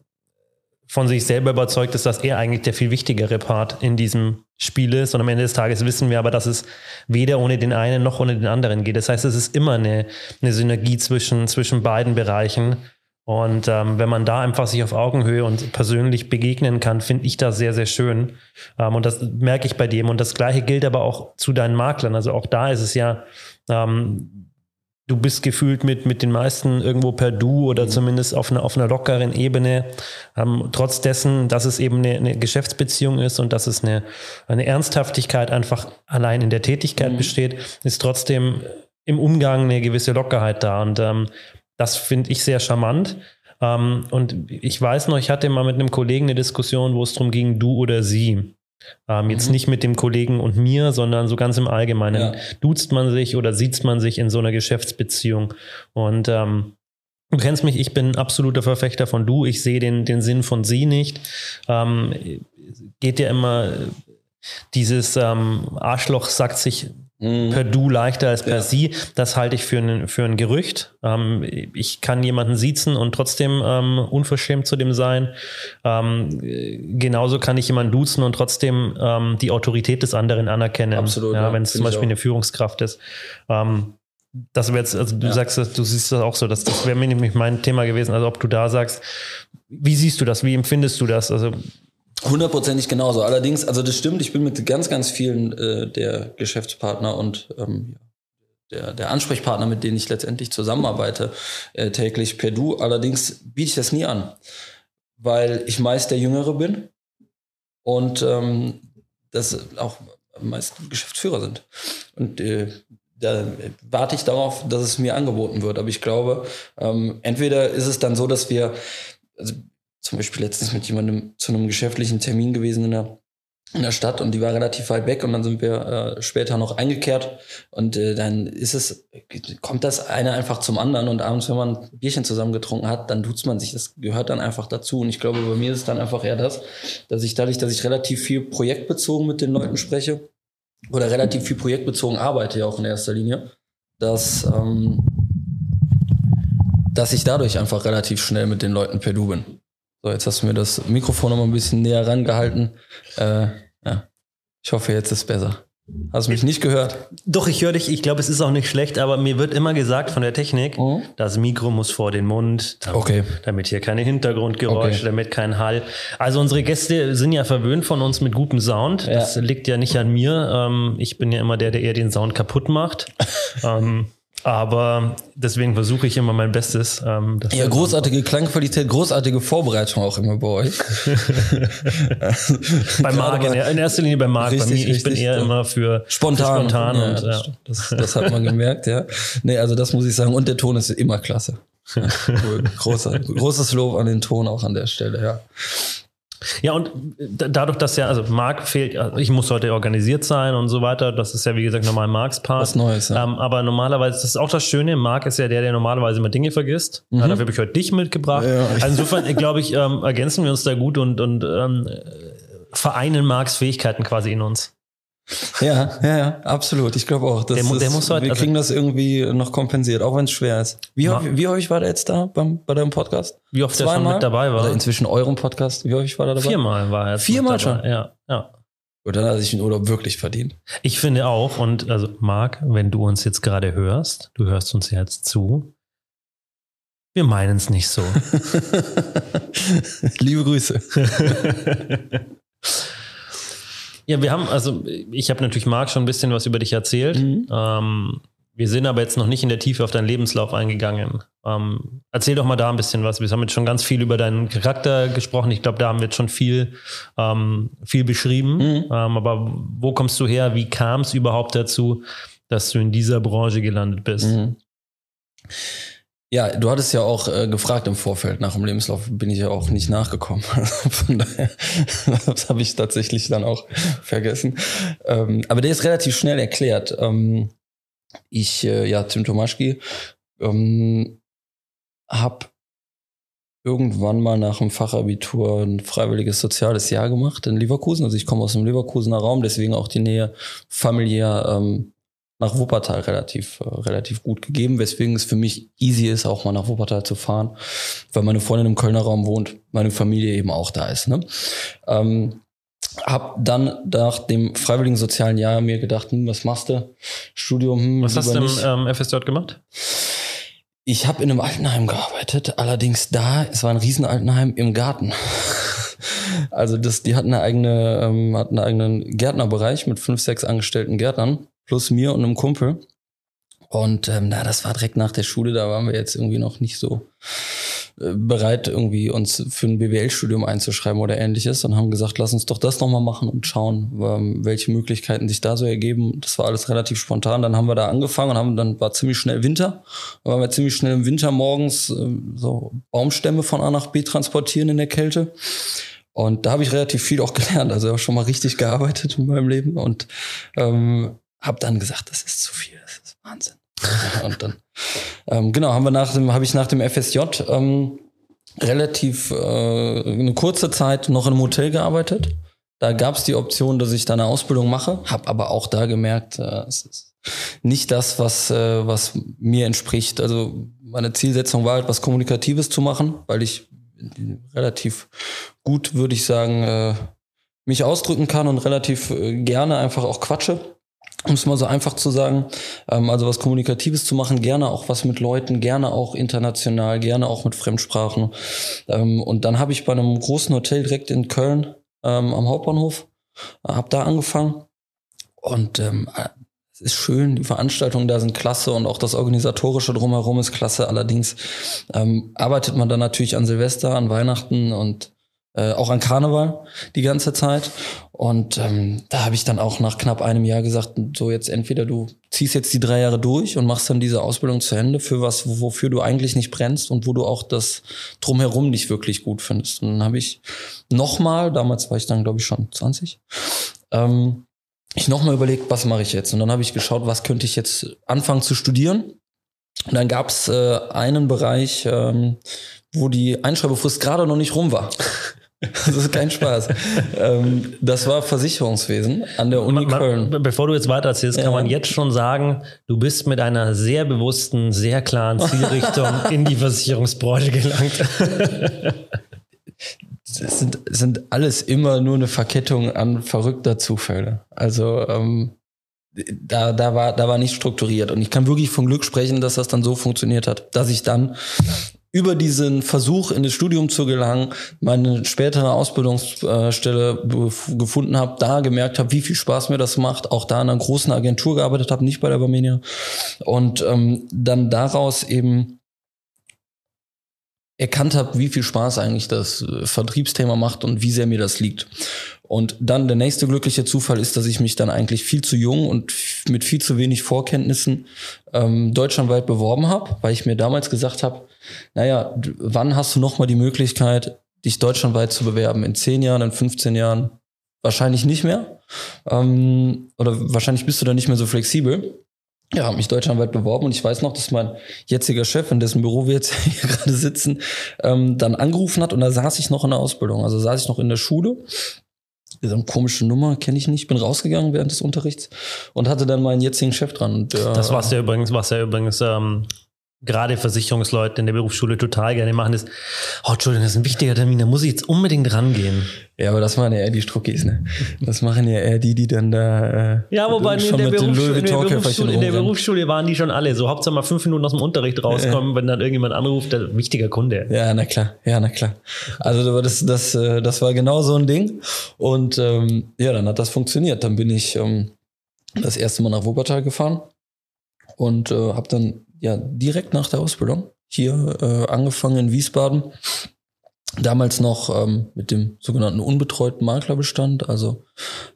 von sich selber überzeugt ist, dass er eigentlich der viel wichtigere Part in diesem Spiel ist. Und am Ende des Tages wissen wir aber, dass es weder ohne den einen noch ohne den anderen geht. Das heißt, es ist immer eine, eine Synergie zwischen, zwischen beiden Bereichen. Und ähm, wenn man da einfach sich auf Augenhöhe und persönlich begegnen kann, finde ich das sehr, sehr schön. Ähm, und das merke ich bei dem. Und das Gleiche gilt aber auch zu deinen Maklern. Also auch da ist es ja Ähm, du bist gefühlt mit, mit den meisten irgendwo per Du oder mhm. zumindest auf einer, auf einer lockeren Ebene. Ähm, trotz dessen, dass es eben eine, eine, Geschäftsbeziehung ist und dass es eine, eine Ernsthaftigkeit einfach allein in der Tätigkeit mhm. besteht, ist trotzdem im Umgang eine gewisse Lockerheit da. Und ähm, das finde ich sehr charmant. Ähm, und ich weiß noch, ich hatte mal mit einem Kollegen eine Diskussion, wo es darum ging, du oder sie. Ähm, jetzt mhm. nicht mit dem Kollegen und mir, sondern so ganz im Allgemeinen. Ja. Duzt man sich oder sieht man sich in so einer Geschäftsbeziehung? Und ähm, du kennst mich, ich bin ein absoluter Verfechter von du. Ich sehe den, den Sinn von sie nicht. Ähm, geht ja immer dieses ähm, Arschloch sagt sich mhm. per Du leichter als per ja. Sie. Das halte ich für ein, für ein Gerücht. Ähm, ich kann jemanden siezen und trotzdem ähm, unverschämt zu dem sein. Ähm, genauso kann ich jemanden duzen und trotzdem ähm, die Autorität des anderen anerkennen. Absolut. Ja, ja, wenn es zum Beispiel eine Führungskraft ist. Ähm, das wäre jetzt, also du ja. sagst, du siehst das auch so, das, das wäre mir nämlich mein Thema gewesen. Also ob du da sagst, wie siehst du das, wie empfindest du das? Also Hundertprozentig genauso. Allerdings, also das stimmt, ich bin mit ganz, ganz vielen äh, der Geschäftspartner und ähm, der, der Ansprechpartner, mit denen ich letztendlich zusammenarbeite, äh, täglich per Du. Allerdings biete ich das nie an, weil ich meist der Jüngere bin und ähm, das auch meist Geschäftsführer sind. Und äh, da warte ich darauf, dass es mir angeboten wird. Aber ich glaube, ähm, entweder ist es dann so, dass wir, also zum Beispiel letztens mit jemandem zu einem geschäftlichen Termin gewesen in der, in der Stadt und die war relativ weit weg und dann sind wir äh, später noch eingekehrt und äh, dann ist es, kommt das eine einfach zum anderen und abends, wenn man ein Bierchen zusammen getrunken hat, dann duzt man sich, das gehört dann einfach dazu und ich glaube, bei mir ist es dann einfach eher das, dass ich dadurch, dass ich relativ viel projektbezogen mit den Leuten spreche oder relativ viel projektbezogen arbeite ja auch in erster Linie, dass, ähm, dass ich dadurch einfach relativ schnell mit den Leuten per Du bin. So, jetzt hast du mir das Mikrofon noch mal ein bisschen näher rangehalten. Äh, ja. Ich hoffe, jetzt ist es besser. Hast du mich nicht gehört? Doch, ich höre dich. Ich glaube, es ist auch nicht schlecht, aber mir wird immer gesagt von der Technik, mhm. das Mikro muss vor den Mund, damit, okay. damit hier keine Hintergrundgeräusche, okay. damit kein Hall. Also unsere Gäste sind ja verwöhnt von uns mit gutem Sound. Ja. Das liegt ja nicht an mir. Ähm, ich bin ja immer der, der eher den Sound kaputt macht. ähm, aber deswegen versuche ich immer mein Bestes. Ähm, ja, großartige Klangqualität, großartige Vorbereitung auch immer bei euch. bei Marc, in, erster Linie bei Marc. Bei mir, ich richtig, bin eher ja. immer für spontan. Für spontan ja, und, ja. Das, das, hat man gemerkt, ja. Nee, also das muss ich sagen. Und der Ton ist immer klasse. Cool. Großer, großes Lob an den Ton auch an der Stelle, ja. Ja, und dadurch, dass ja, also Marc fehlt, ich muss heute organisiert sein und so weiter, das ist ja wie gesagt normal Marks Part. Was Neues, ja. Ähm, aber normalerweise, das ist auch das Schöne, Marc ist ja der, der normalerweise immer Dinge vergisst. Mhm. Ja, dafür habe ich heute dich mitgebracht. Ja, also insofern, glaube ich, ähm, ergänzen wir uns da gut und, und ähm, vereinen Marks Fähigkeiten quasi in uns. Ja, ja, ja, absolut. Ich glaube auch. Das der, der muss halt, wir also kriegen das irgendwie noch kompensiert, auch wenn es schwer ist. Wie, häufig, wie häufig war der jetzt da beim, bei deinem Podcast? Wie oft Zweimal? der schon mit dabei war? Oder inzwischen eurem Podcast. Wie häufig war der dabei? Viermal war er. Viermal schon? Ja, ja. Und dann hat er sich den Urlaub wirklich verdient. Ich finde auch, und also Marc, wenn du uns jetzt gerade hörst, du hörst uns jetzt zu, wir meinen es nicht so. Liebe Grüße. Ja, wir haben, also ich habe natürlich Marc schon ein bisschen was über dich erzählt. Mhm. Ähm, wir sind aber jetzt noch nicht in der Tiefe auf deinen Lebenslauf eingegangen. Ähm, erzähl doch mal da ein bisschen was. Wir haben jetzt schon ganz viel über deinen Charakter gesprochen. Ich glaube, da haben wir jetzt schon viel, ähm, viel beschrieben. Mhm. Ähm, aber wo kommst du her? Wie kam es überhaupt dazu, dass du in dieser Branche gelandet bist? Mhm. Ja, du hattest ja auch äh, gefragt im Vorfeld nach dem Lebenslauf, bin ich ja auch nicht nachgekommen. Von daher, das habe ich tatsächlich dann auch vergessen. Ähm, aber der ist relativ schnell erklärt. Ähm, ich, äh, ja, Tim Tomaschki, ähm, habe irgendwann mal nach dem Fachabitur ein freiwilliges soziales Jahr gemacht in Leverkusen. Also ich komme aus dem Leverkusener Raum, deswegen auch die Nähe familiär ähm, nach Wuppertal relativ, äh, relativ gut gegeben, weswegen es für mich easy ist, auch mal nach Wuppertal zu fahren, weil meine Freundin im Kölner Raum wohnt, meine Familie eben auch da ist. Ne? Ähm, hab dann nach dem freiwilligen sozialen Jahr mir gedacht, hm, was machst du? Studium, hm, Was hast du im ähm, FSJ gemacht? Ich habe in einem Altenheim gearbeitet, allerdings da, es war ein Riesenaltenheim im Garten. also das, die hatten eine eigene, ähm, hatten einen eigenen Gärtnerbereich mit fünf, sechs angestellten Gärtnern plus mir und einem Kumpel. Und ähm, na, das war direkt nach der Schule, da waren wir jetzt irgendwie noch nicht so äh, bereit, irgendwie uns für ein BWL-Studium einzuschreiben oder ähnliches und haben gesagt, lass uns doch das nochmal machen und schauen, ähm, welche Möglichkeiten sich da so ergeben. Das war alles relativ spontan. Dann haben wir da angefangen und haben, dann war ziemlich schnell Winter. Dann waren wir ziemlich schnell im Winter morgens äh, so Baumstämme von A nach B transportieren in der Kälte. Und da habe ich relativ viel auch gelernt. Also auch schon mal richtig gearbeitet in meinem Leben und ähm, habe dann gesagt, das ist zu viel, das ist Wahnsinn. Und dann, ähm, genau, haben wir nach dem, habe ich nach dem FSJ ähm, relativ äh, eine kurze Zeit noch in einem Hotel gearbeitet. Da gab es die Option, dass ich da eine Ausbildung mache, habe aber auch da gemerkt, äh, es ist nicht das, was, äh, was mir entspricht. Also meine Zielsetzung war halt, was Kommunikatives zu machen, weil ich relativ gut, würde ich sagen, äh, mich ausdrücken kann und relativ äh, gerne einfach auch quatsche um es mal so einfach zu sagen, ähm, also was Kommunikatives zu machen, gerne auch was mit Leuten, gerne auch international, gerne auch mit Fremdsprachen. Ähm, und dann habe ich bei einem großen Hotel direkt in Köln ähm, am Hauptbahnhof, äh, habe da angefangen und ähm, es ist schön, die Veranstaltungen da sind klasse und auch das Organisatorische drumherum ist klasse. Allerdings ähm, arbeitet man dann natürlich an Silvester, an Weihnachten und äh, auch an Karneval die ganze Zeit. Und ähm, da habe ich dann auch nach knapp einem Jahr gesagt, so jetzt entweder du ziehst jetzt die drei Jahre durch und machst dann diese Ausbildung zu Ende für was, wofür du eigentlich nicht brennst und wo du auch das drumherum nicht wirklich gut findest. Und dann habe ich nochmal, damals war ich dann glaube ich schon 20, ähm, ich nochmal überlegt, was mache ich jetzt? Und dann habe ich geschaut, was könnte ich jetzt anfangen zu studieren. Und dann gab es äh, einen Bereich, ähm, wo die Einschreibefrist gerade noch nicht rum war. Das ist kein Spaß. ähm, das war Versicherungswesen an der Uni man, Köln. Bevor du jetzt weiter erzählst, kann ja. man jetzt schon sagen, du bist mit einer sehr bewussten, sehr klaren Zielrichtung in die Versicherungsbranche gelangt. Es sind, sind alles immer nur eine Verkettung an verrückter Zufälle. Also ähm, da, da, war, da war nicht strukturiert. Und ich kann wirklich von Glück sprechen, dass das dann so funktioniert hat, dass ich dann über diesen Versuch in das Studium zu gelangen, meine spätere Ausbildungsstelle gefunden habe, da gemerkt habe, wie viel Spaß mir das macht, auch da in einer großen Agentur gearbeitet habe, nicht bei der Barmenia und ähm, dann daraus eben erkannt habe, wie viel Spaß eigentlich das äh, Vertriebsthema macht und wie sehr mir das liegt. Und dann der nächste glückliche Zufall ist, dass ich mich dann eigentlich viel zu jung und mit viel zu wenig Vorkenntnissen ähm, deutschlandweit beworben habe, weil ich mir damals gesagt habe, naja, wann hast du nochmal die Möglichkeit, dich deutschlandweit zu bewerben? In zehn Jahren, in 15 Jahren? Wahrscheinlich nicht mehr. Ähm, oder wahrscheinlich bist du da nicht mehr so flexibel. Ja, habe mich deutschlandweit beworben und ich weiß noch, dass mein jetziger Chef, in dessen Büro wir jetzt hier gerade sitzen, ähm, dann angerufen hat und da saß ich noch in der Ausbildung. Also saß ich noch in der Schule so eine komische Nummer, kenne ich nicht. Bin rausgegangen während des Unterrichts und hatte dann meinen jetzigen Chef dran. Und, äh, das war ja übrigens, was ja übrigens ähm, gerade Versicherungsleute in der Berufsschule total gerne machen, ist, oh, Entschuldigung, das ist ein wichtiger Termin, da muss ich jetzt unbedingt rangehen. Ja, aber das machen ja eher die Struckis, ne? Das machen ja eher die, die dann da. Äh, ja, wobei in der, Berufsschule, in, der Berufsschule, in der Berufsschule waren die schon alle so. Hauptsache mal fünf Minuten aus dem Unterricht rauskommen, ja. wenn dann irgendjemand anruft, der wichtiger Kunde. Ja, na klar, ja, na klar. Also das, das, äh, das war genau so ein Ding. Und ähm, ja, dann hat das funktioniert. Dann bin ich ähm, das erste Mal nach Wuppertal gefahren und äh, habe dann ja direkt nach der Ausbildung hier äh, angefangen in Wiesbaden Damals noch ähm, mit dem sogenannten unbetreuten Maklerbestand, also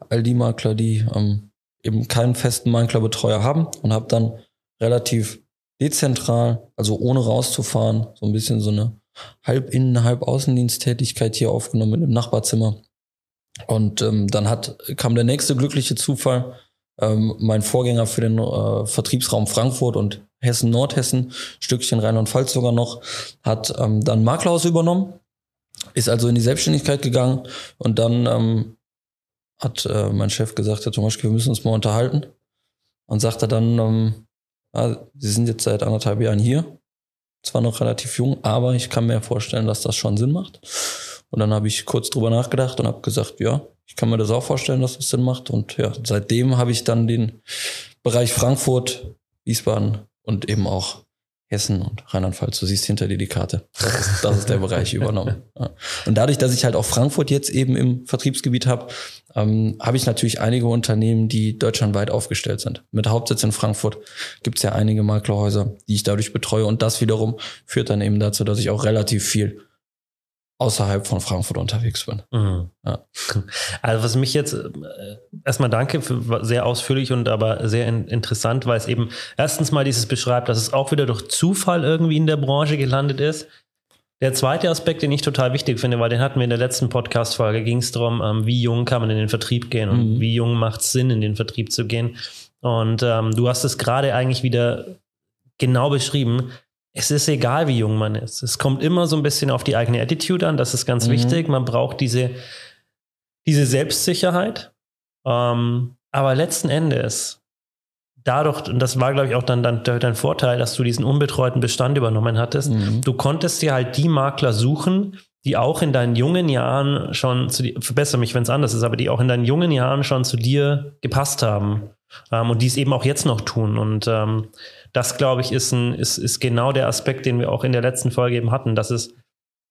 all die Makler, die ähm, eben keinen festen Maklerbetreuer haben und habe dann relativ dezentral, also ohne rauszufahren, so ein bisschen so eine halb Innen-, halb Außendiensttätigkeit hier aufgenommen in dem Nachbarzimmer. Und ähm, dann hat, kam der nächste glückliche Zufall. Ähm, mein Vorgänger für den äh, Vertriebsraum Frankfurt und Hessen, Nordhessen, Stückchen Rheinland-Pfalz sogar noch, hat ähm, dann Maklerhaus übernommen ist also in die Selbstständigkeit gegangen und dann ähm, hat äh, mein Chef gesagt, Herr Tomaschke, wir müssen uns mal unterhalten. Und sagte dann, ähm, ah, Sie sind jetzt seit anderthalb Jahren hier, zwar noch relativ jung, aber ich kann mir vorstellen, dass das schon Sinn macht. Und dann habe ich kurz drüber nachgedacht und habe gesagt, ja, ich kann mir das auch vorstellen, dass das Sinn macht. Und ja, seitdem habe ich dann den Bereich Frankfurt, Wiesbaden und eben auch Hessen und Rheinland-Pfalz. Du siehst hinter dir die Karte. Das ist, das ist der Bereich übernommen. Ja. Und dadurch, dass ich halt auch Frankfurt jetzt eben im Vertriebsgebiet habe, ähm, habe ich natürlich einige Unternehmen, die deutschlandweit aufgestellt sind. Mit Hauptsitz in Frankfurt gibt es ja einige Maklerhäuser, die ich dadurch betreue. Und das wiederum führt dann eben dazu, dass ich auch relativ viel außerhalb von Frankfurt unterwegs bin. Mhm. Ja. Also was mich jetzt äh, erstmal danke für sehr ausführlich und aber sehr in, interessant, weil es eben erstens mal dieses beschreibt, dass es auch wieder durch Zufall irgendwie in der Branche gelandet ist. Der zweite Aspekt, den ich total wichtig finde, weil den hatten wir in der letzten Podcast-Folge, ging es darum, ähm, wie jung kann man in den Vertrieb gehen und mhm. wie jung macht es Sinn, in den Vertrieb zu gehen. Und ähm, du hast es gerade eigentlich wieder genau beschrieben es ist egal, wie jung man ist. Es kommt immer so ein bisschen auf die eigene Attitude an. Das ist ganz mhm. wichtig. Man braucht diese, diese Selbstsicherheit. Ähm, aber letzten Endes, dadurch, und das war, glaube ich, auch dann, dann dein Vorteil, dass du diesen unbetreuten Bestand übernommen hattest, mhm. du konntest dir halt die Makler suchen, die auch in deinen jungen Jahren schon zu dir, verbessere mich, wenn es anders ist, aber die auch in deinen jungen Jahren schon zu dir gepasst haben. Ähm, und die es eben auch jetzt noch tun. Und ähm, das, glaube ich, ist, ein, ist, ist genau der Aspekt, den wir auch in der letzten Folge eben hatten. dass es,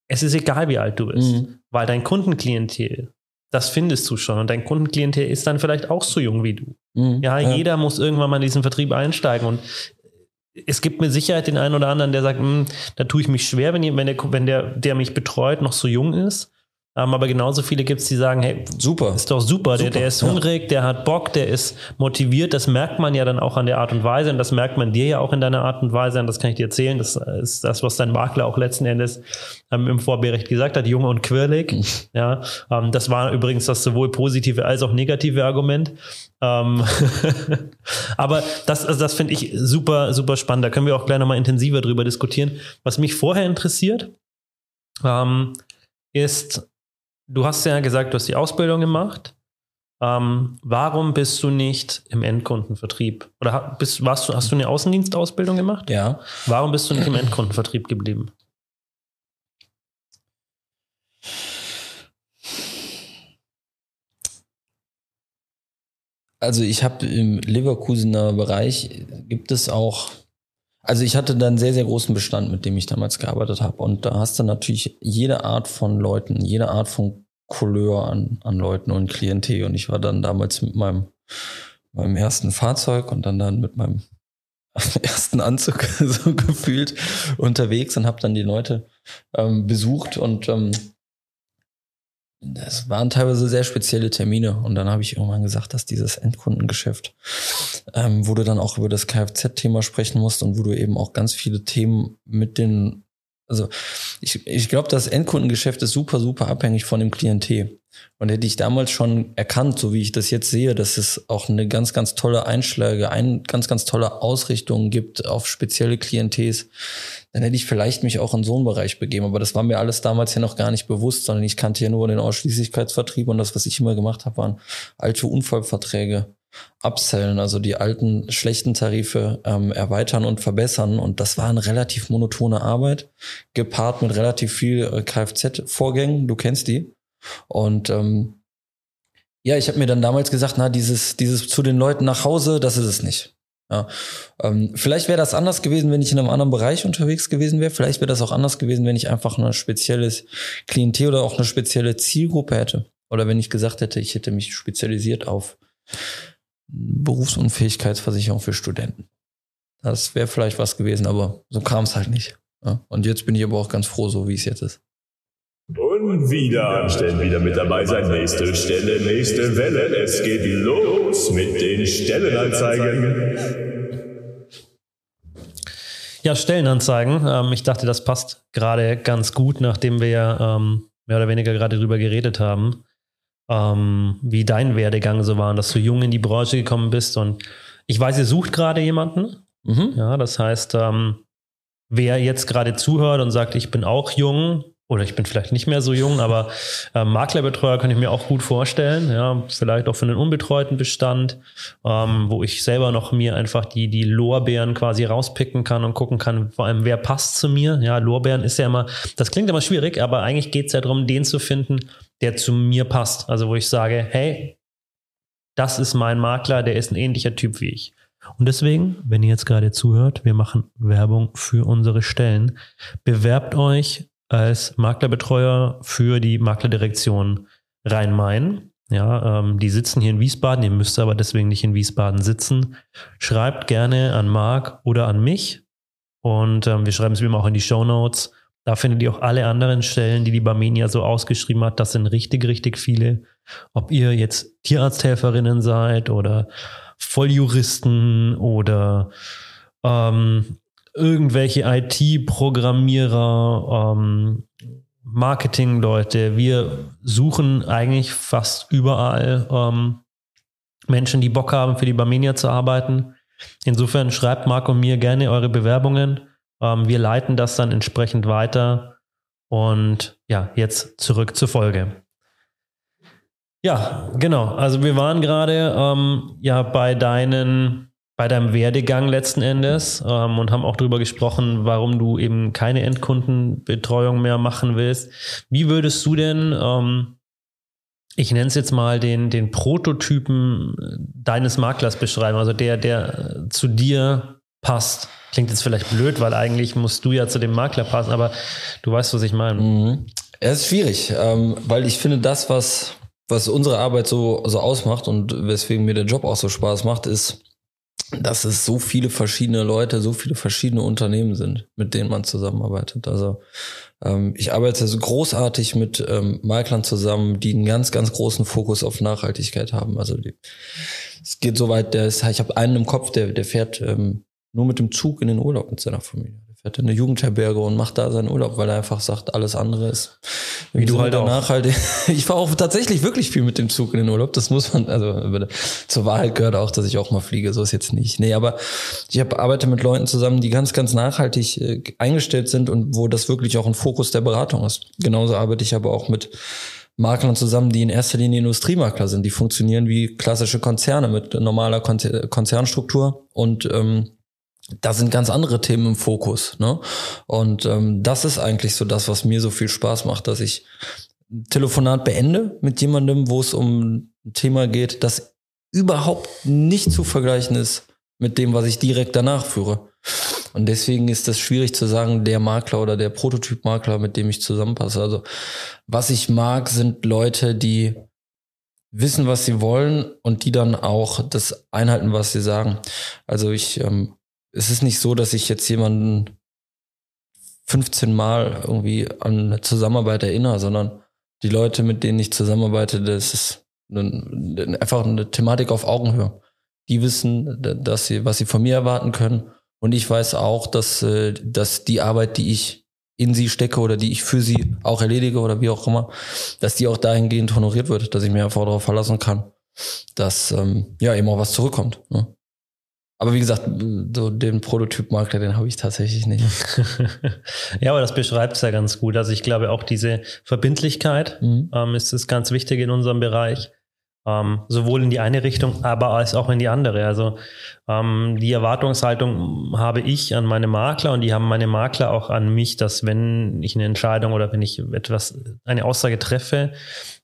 es ist egal, wie alt du bist, mhm. weil dein Kundenklientel, das findest du schon. Und dein Kundenklientel ist dann vielleicht auch so jung wie du. Mhm. Ja, ja, jeder muss irgendwann mal in diesen Vertrieb einsteigen. Und es gibt mit Sicherheit den einen oder anderen, der sagt, hm, da tue ich mich schwer, wenn, wenn, der, wenn der, der mich betreut, noch so jung ist. Ähm, aber genauso viele gibt es, die sagen, hey, super, ist doch super, super. Der, der ist hungrig, ja. der hat Bock, der ist motiviert. Das merkt man ja dann auch an der Art und Weise und das merkt man dir ja auch in deiner Art und Weise. Und das kann ich dir erzählen. Das ist das, was dein Makler auch letzten Endes ähm, im Vorbericht gesagt hat, jung und quirlig. Mhm. Ja, ähm, das war übrigens das sowohl positive als auch negative Argument. Ähm, aber das, also das finde ich super, super spannend. Da können wir auch gleich nochmal intensiver drüber diskutieren. Was mich vorher interessiert, ähm, ist, du hast ja gesagt, du hast die Ausbildung gemacht. Ähm, warum bist du nicht im Endkundenvertrieb? Oder bist, warst du, hast du eine Außendienstausbildung gemacht? Ja. Warum bist du nicht im Endkundenvertrieb geblieben? Also ich habe im Leverkusener Bereich gibt es auch also ich hatte dann sehr, sehr großen Bestand, mit dem ich damals gearbeitet habe. Und da hast du natürlich jede Art von Leuten, jede Art von Couleur an, an Leuten und Klientel. Und ich war dann damals mit meinem, meinem ersten Fahrzeug und dann dann mit meinem ersten Anzug so gefühlt unterwegs und habe dann die Leute ähm, besucht und ähm, das waren teilweise sehr spezielle Termine und dann habe ich irgendwann gesagt, dass dieses Endkundengeschäft, ähm, wo du dann auch über das Kfz-Thema sprechen musst und wo du eben auch ganz viele Themen mit den also ich, ich glaube, das Endkundengeschäft ist super, super abhängig von dem Klientel. Und hätte ich damals schon erkannt, so wie ich das jetzt sehe, dass es auch eine ganz, ganz tolle Einschläge, ein ganz, ganz tolle Ausrichtungen gibt auf spezielle Klientels, dann hätte ich vielleicht mich auch in so einen Bereich begeben. Aber das war mir alles damals ja noch gar nicht bewusst, sondern ich kannte ja nur den Ausschließlichkeitsvertrieb und das, was ich immer gemacht habe, waren alte Unfallverträge upsellen, also die alten schlechten Tarife ähm, erweitern und verbessern. Und das war eine relativ monotone Arbeit, gepaart mit relativ viel äh, Kfz-Vorgängen. Du kennst die. Und ähm, ja, ich habe mir dann damals gesagt, na, dieses, dieses zu den Leuten nach Hause, das ist es nicht. Ja, ähm, vielleicht wäre das anders gewesen, wenn ich in einem anderen Bereich unterwegs gewesen wäre. Vielleicht wäre das auch anders gewesen, wenn ich einfach ein spezielles Klientel oder auch eine spezielle Zielgruppe hätte. Oder wenn ich gesagt hätte, ich hätte mich spezialisiert auf Berufsunfähigkeitsversicherung für Studenten. Das wäre vielleicht was gewesen, aber so kam es halt nicht. Ja. Und jetzt bin ich aber auch ganz froh, so wie es jetzt ist. Und wieder anstellen, wieder mit dabei sein. Nächste Stelle, nächste Welle. Es geht los mit den Stellenanzeigen. Ja, Stellenanzeigen. Ähm, ich dachte, das passt gerade ganz gut, nachdem wir ja ähm, mehr oder weniger gerade drüber geredet haben ähm, wie dein Werdegang so war, dass du jung in die Branche gekommen bist. Und ich weiß, ihr sucht gerade jemanden. Mhm. Ja, das heißt, ähm, wer jetzt gerade zuhört und sagt, ich bin auch jung, oder ich bin vielleicht nicht mehr so jung, aber äh, Maklerbetreuer kann ich mir auch gut vorstellen. Ja, vielleicht auch für einen unbetreuten Bestand, ähm, wo ich selber noch mir einfach die, die Lorbeeren quasi rauspicken kann und gucken kann, vor allem, wer passt zu mir. Ja, Lorbeeren ist ja immer, das klingt immer schwierig, aber eigentlich geht es ja darum, den zu finden, der zu mir passt. Also wo ich sage, hey, das ist mein Makler, der ist ein ähnlicher Typ wie ich. Und deswegen, wenn ihr jetzt gerade zuhört, wir machen Werbung für unsere Stellen. Bewerbt euch als Maklerbetreuer für die Maklerdirektion Rhein-Main. Ja, ähm, die sitzen hier in Wiesbaden, ihr müsst aber deswegen nicht in Wiesbaden sitzen. Schreibt gerne an Marc oder an mich und ähm, wir schreiben es wie immer auch in die Show Notes. Da findet ihr auch alle anderen Stellen, die die Barmenia so ausgeschrieben hat. Das sind richtig, richtig viele. Ob ihr jetzt Tierarzthelferinnen seid oder Volljuristen oder ähm, irgendwelche IT-Programmierer, ähm, Marketing-Leute. Wir suchen eigentlich fast überall ähm, Menschen, die Bock haben, für die Barmenia zu arbeiten. Insofern schreibt Marc und mir gerne eure Bewerbungen. Ähm, wir leiten das dann entsprechend weiter. Und ja, jetzt zurück zur Folge. Ja, genau. Also wir waren gerade ähm, ja bei deinen, bei deinem Werdegang letzten Endes ähm, und haben auch darüber gesprochen, warum du eben keine Endkundenbetreuung mehr machen willst. Wie würdest du denn ähm, ich nenne es jetzt mal den, den Prototypen deines Maklers beschreiben, also der, der zu dir passt. Klingt jetzt vielleicht blöd, weil eigentlich musst du ja zu dem Makler passen, aber du weißt, was ich meine. Mhm. Es ist schwierig, ähm, weil ich finde, das, was, was unsere Arbeit so, so ausmacht und weswegen mir der Job auch so Spaß macht, ist, dass es so viele verschiedene Leute, so viele verschiedene Unternehmen sind, mit denen man zusammenarbeitet. Also ähm, ich arbeite so großartig mit ähm, Maklern zusammen, die einen ganz, ganz großen Fokus auf Nachhaltigkeit haben. Also die, es geht so weit, der ist, ich habe einen im Kopf, der, der fährt ähm, nur mit dem Zug in den Urlaub mit seiner Familie in eine Jugendherberge und macht da seinen Urlaub, weil er einfach sagt, alles andere ist wie du halt auch. Nachhaltig. Ich fahre auch tatsächlich wirklich viel mit dem Zug in den Urlaub. Das muss man, also zur Wahrheit gehört auch, dass ich auch mal fliege. So ist jetzt nicht. Nee, aber ich hab, arbeite mit Leuten zusammen, die ganz, ganz nachhaltig äh, eingestellt sind und wo das wirklich auch ein Fokus der Beratung ist. Genauso arbeite ich aber auch mit Maklern zusammen, die in erster Linie Industriemakler sind. Die funktionieren wie klassische Konzerne mit normaler Konzernstruktur und ähm, da sind ganz andere Themen im Fokus. Ne? Und ähm, das ist eigentlich so das, was mir so viel Spaß macht, dass ich ein Telefonat beende mit jemandem, wo es um ein Thema geht, das überhaupt nicht zu vergleichen ist mit dem, was ich direkt danach führe. Und deswegen ist das schwierig zu sagen, der Makler oder der Prototyp-Makler, mit dem ich zusammenpasse. Also was ich mag, sind Leute, die wissen, was sie wollen und die dann auch das einhalten, was sie sagen. Also ich ähm, es ist nicht so, dass ich jetzt jemanden 15 Mal irgendwie an eine Zusammenarbeit erinnere, sondern die Leute, mit denen ich zusammenarbeite, das ist eine, einfach eine Thematik auf Augenhöhe. Die wissen, dass sie, was sie von mir erwarten können. Und ich weiß auch, dass, äh, dass die Arbeit, die ich in sie stecke oder die ich für sie auch erledige oder wie auch immer, dass die auch dahingehend honoriert wird, dass ich mir einfach darauf verlassen kann, dass ähm, ja eben auch was zurückkommt. Ne? Aber wie gesagt, so den Prototyp-Makler, den habe ich tatsächlich nicht. ja, aber das beschreibt es ja ganz gut. Also ich glaube auch diese Verbindlichkeit mhm. ähm, ist das ganz wichtig in unserem Bereich. Ähm, sowohl in die eine Richtung, aber als auch in die andere. Also ähm, die Erwartungshaltung habe ich an meine Makler und die haben meine Makler auch an mich, dass wenn ich eine Entscheidung oder wenn ich etwas, eine Aussage treffe,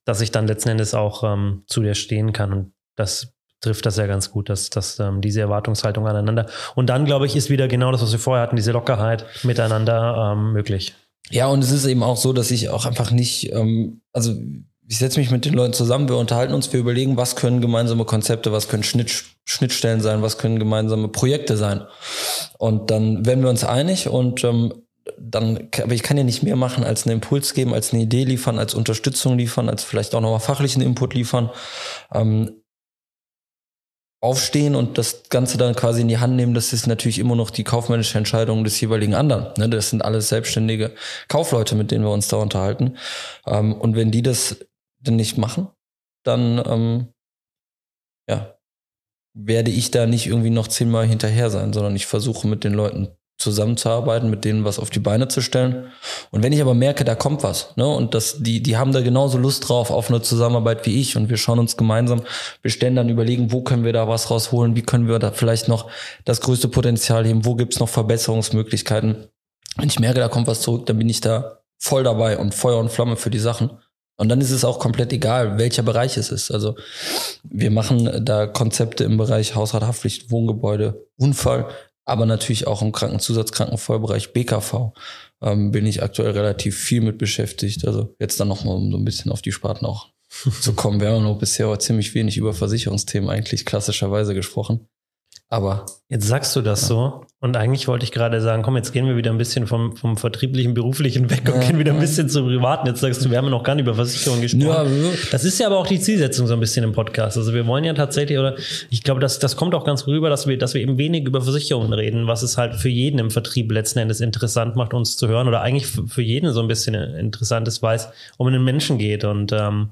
dass ich dann letzten Endes auch ähm, zu dir stehen kann. Und das trifft das ja ganz gut, dass, dass ähm, diese Erwartungshaltung aneinander. Und dann, glaube ich, ist wieder genau das, was wir vorher hatten, diese Lockerheit miteinander ähm, möglich. Ja, und es ist eben auch so, dass ich auch einfach nicht, ähm, also ich setze mich mit den Leuten zusammen, wir unterhalten uns, wir überlegen, was können gemeinsame Konzepte, was können Schnitt, Schnittstellen sein, was können gemeinsame Projekte sein. Und dann werden wir uns einig und ähm, dann, aber ich kann ja nicht mehr machen, als einen Impuls geben, als eine Idee liefern, als Unterstützung liefern, als vielleicht auch nochmal fachlichen Input liefern. Ähm, aufstehen und das Ganze dann quasi in die Hand nehmen, das ist natürlich immer noch die kaufmännische Entscheidung des jeweiligen anderen. Ne? Das sind alles selbstständige Kaufleute, mit denen wir uns da unterhalten. Ähm, und wenn die das dann nicht machen, dann ähm, ja, werde ich da nicht irgendwie noch zehnmal hinterher sein, sondern ich versuche mit den Leuten zusammenzuarbeiten, mit denen was auf die Beine zu stellen. Und wenn ich aber merke, da kommt was, ne, und das, die, die haben da genauso Lust drauf auf eine Zusammenarbeit wie ich und wir schauen uns gemeinsam, wir stellen dann überlegen, wo können wir da was rausholen, wie können wir da vielleicht noch das größte Potenzial heben, wo gibt's noch Verbesserungsmöglichkeiten. Wenn ich merke, da kommt was zurück, dann bin ich da voll dabei und Feuer und Flamme für die Sachen. Und dann ist es auch komplett egal, welcher Bereich es ist. Also wir machen da Konzepte im Bereich Hausrat, Haftpflicht, Wohngebäude, Unfall, aber natürlich auch im Krankenzusatzkrankenvollbereich BKV ähm, bin ich aktuell relativ viel mit beschäftigt. Also jetzt dann nochmal, um so ein bisschen auf die Sparten auch zu kommen. Wir haben noch bisher auch ziemlich wenig über Versicherungsthemen eigentlich klassischerweise gesprochen. Aber jetzt sagst du das ja. so und eigentlich wollte ich gerade sagen, komm, jetzt gehen wir wieder ein bisschen vom, vom vertrieblichen, beruflichen weg und ja, gehen wieder ein bisschen zum privaten. Jetzt sagst du, wir haben noch gar nicht über Versicherungen gesprochen. Ja, das ist ja aber auch die Zielsetzung so ein bisschen im Podcast. Also wir wollen ja tatsächlich, oder ich glaube, das, das kommt auch ganz rüber, dass wir, dass wir eben wenig über Versicherungen reden, was es halt für jeden im Vertrieb letzten Endes interessant macht, uns zu hören oder eigentlich für jeden so ein bisschen interessant ist, weil es um einen Menschen geht und ähm,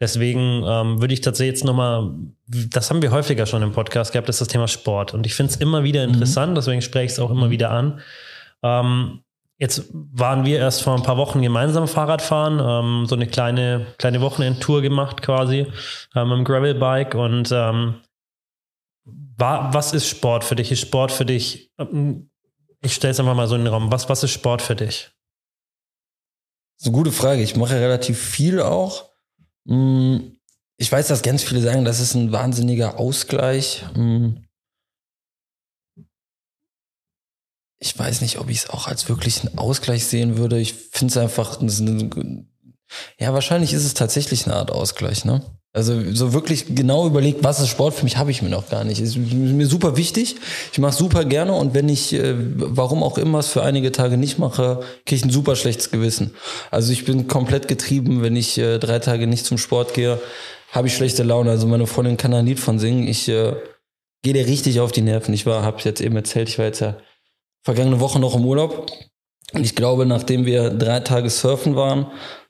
Deswegen ähm, würde ich tatsächlich jetzt nochmal, das haben wir häufiger schon im Podcast gehabt, das ist das Thema Sport. Und ich finde es immer wieder mhm. interessant, mhm. deswegen spreche ich es auch immer wieder an. Ähm, jetzt waren wir erst vor ein paar Wochen gemeinsam Fahrradfahren, ähm, so eine kleine, kleine Wochenendtour gemacht quasi ähm, im Gravelbike. Und ähm, war, was ist Sport für dich? Ist Sport für dich, ähm, ich stelle es einfach mal so in den Raum, was, was ist Sport für dich? Das ist eine gute Frage. Ich mache relativ viel auch. Mm, ich weiß, dass ganz viele sagen, das ist ein wahnsinniger Ausgleich. Mm. Ich weiß nicht, ob ich es auch als wirklichen Ausgleich sehen würde. Ich finde es einfach, ja, wahrscheinlich ist es tatsächlich eine Art Ausgleich, ne? Also so wirklich genau überlegt, was ist Sport für mich, habe ich mir noch gar nicht. Ist mir super wichtig. Ich mache super gerne und wenn ich, äh, warum auch immer es für einige Tage nicht mache, kriege ich ein super schlechtes Gewissen. Also ich bin komplett getrieben, wenn ich äh, drei Tage nicht zum Sport gehe, habe ich schlechte Laune. Also meine Freundin kann da ein Lied von singen. Ich äh, gehe dir richtig auf die Nerven. Ich war, habe jetzt eben erzählt, ich war jetzt ja vergangene Woche noch im Urlaub. Und ich glaube, nachdem wir drei Tage surfen waren,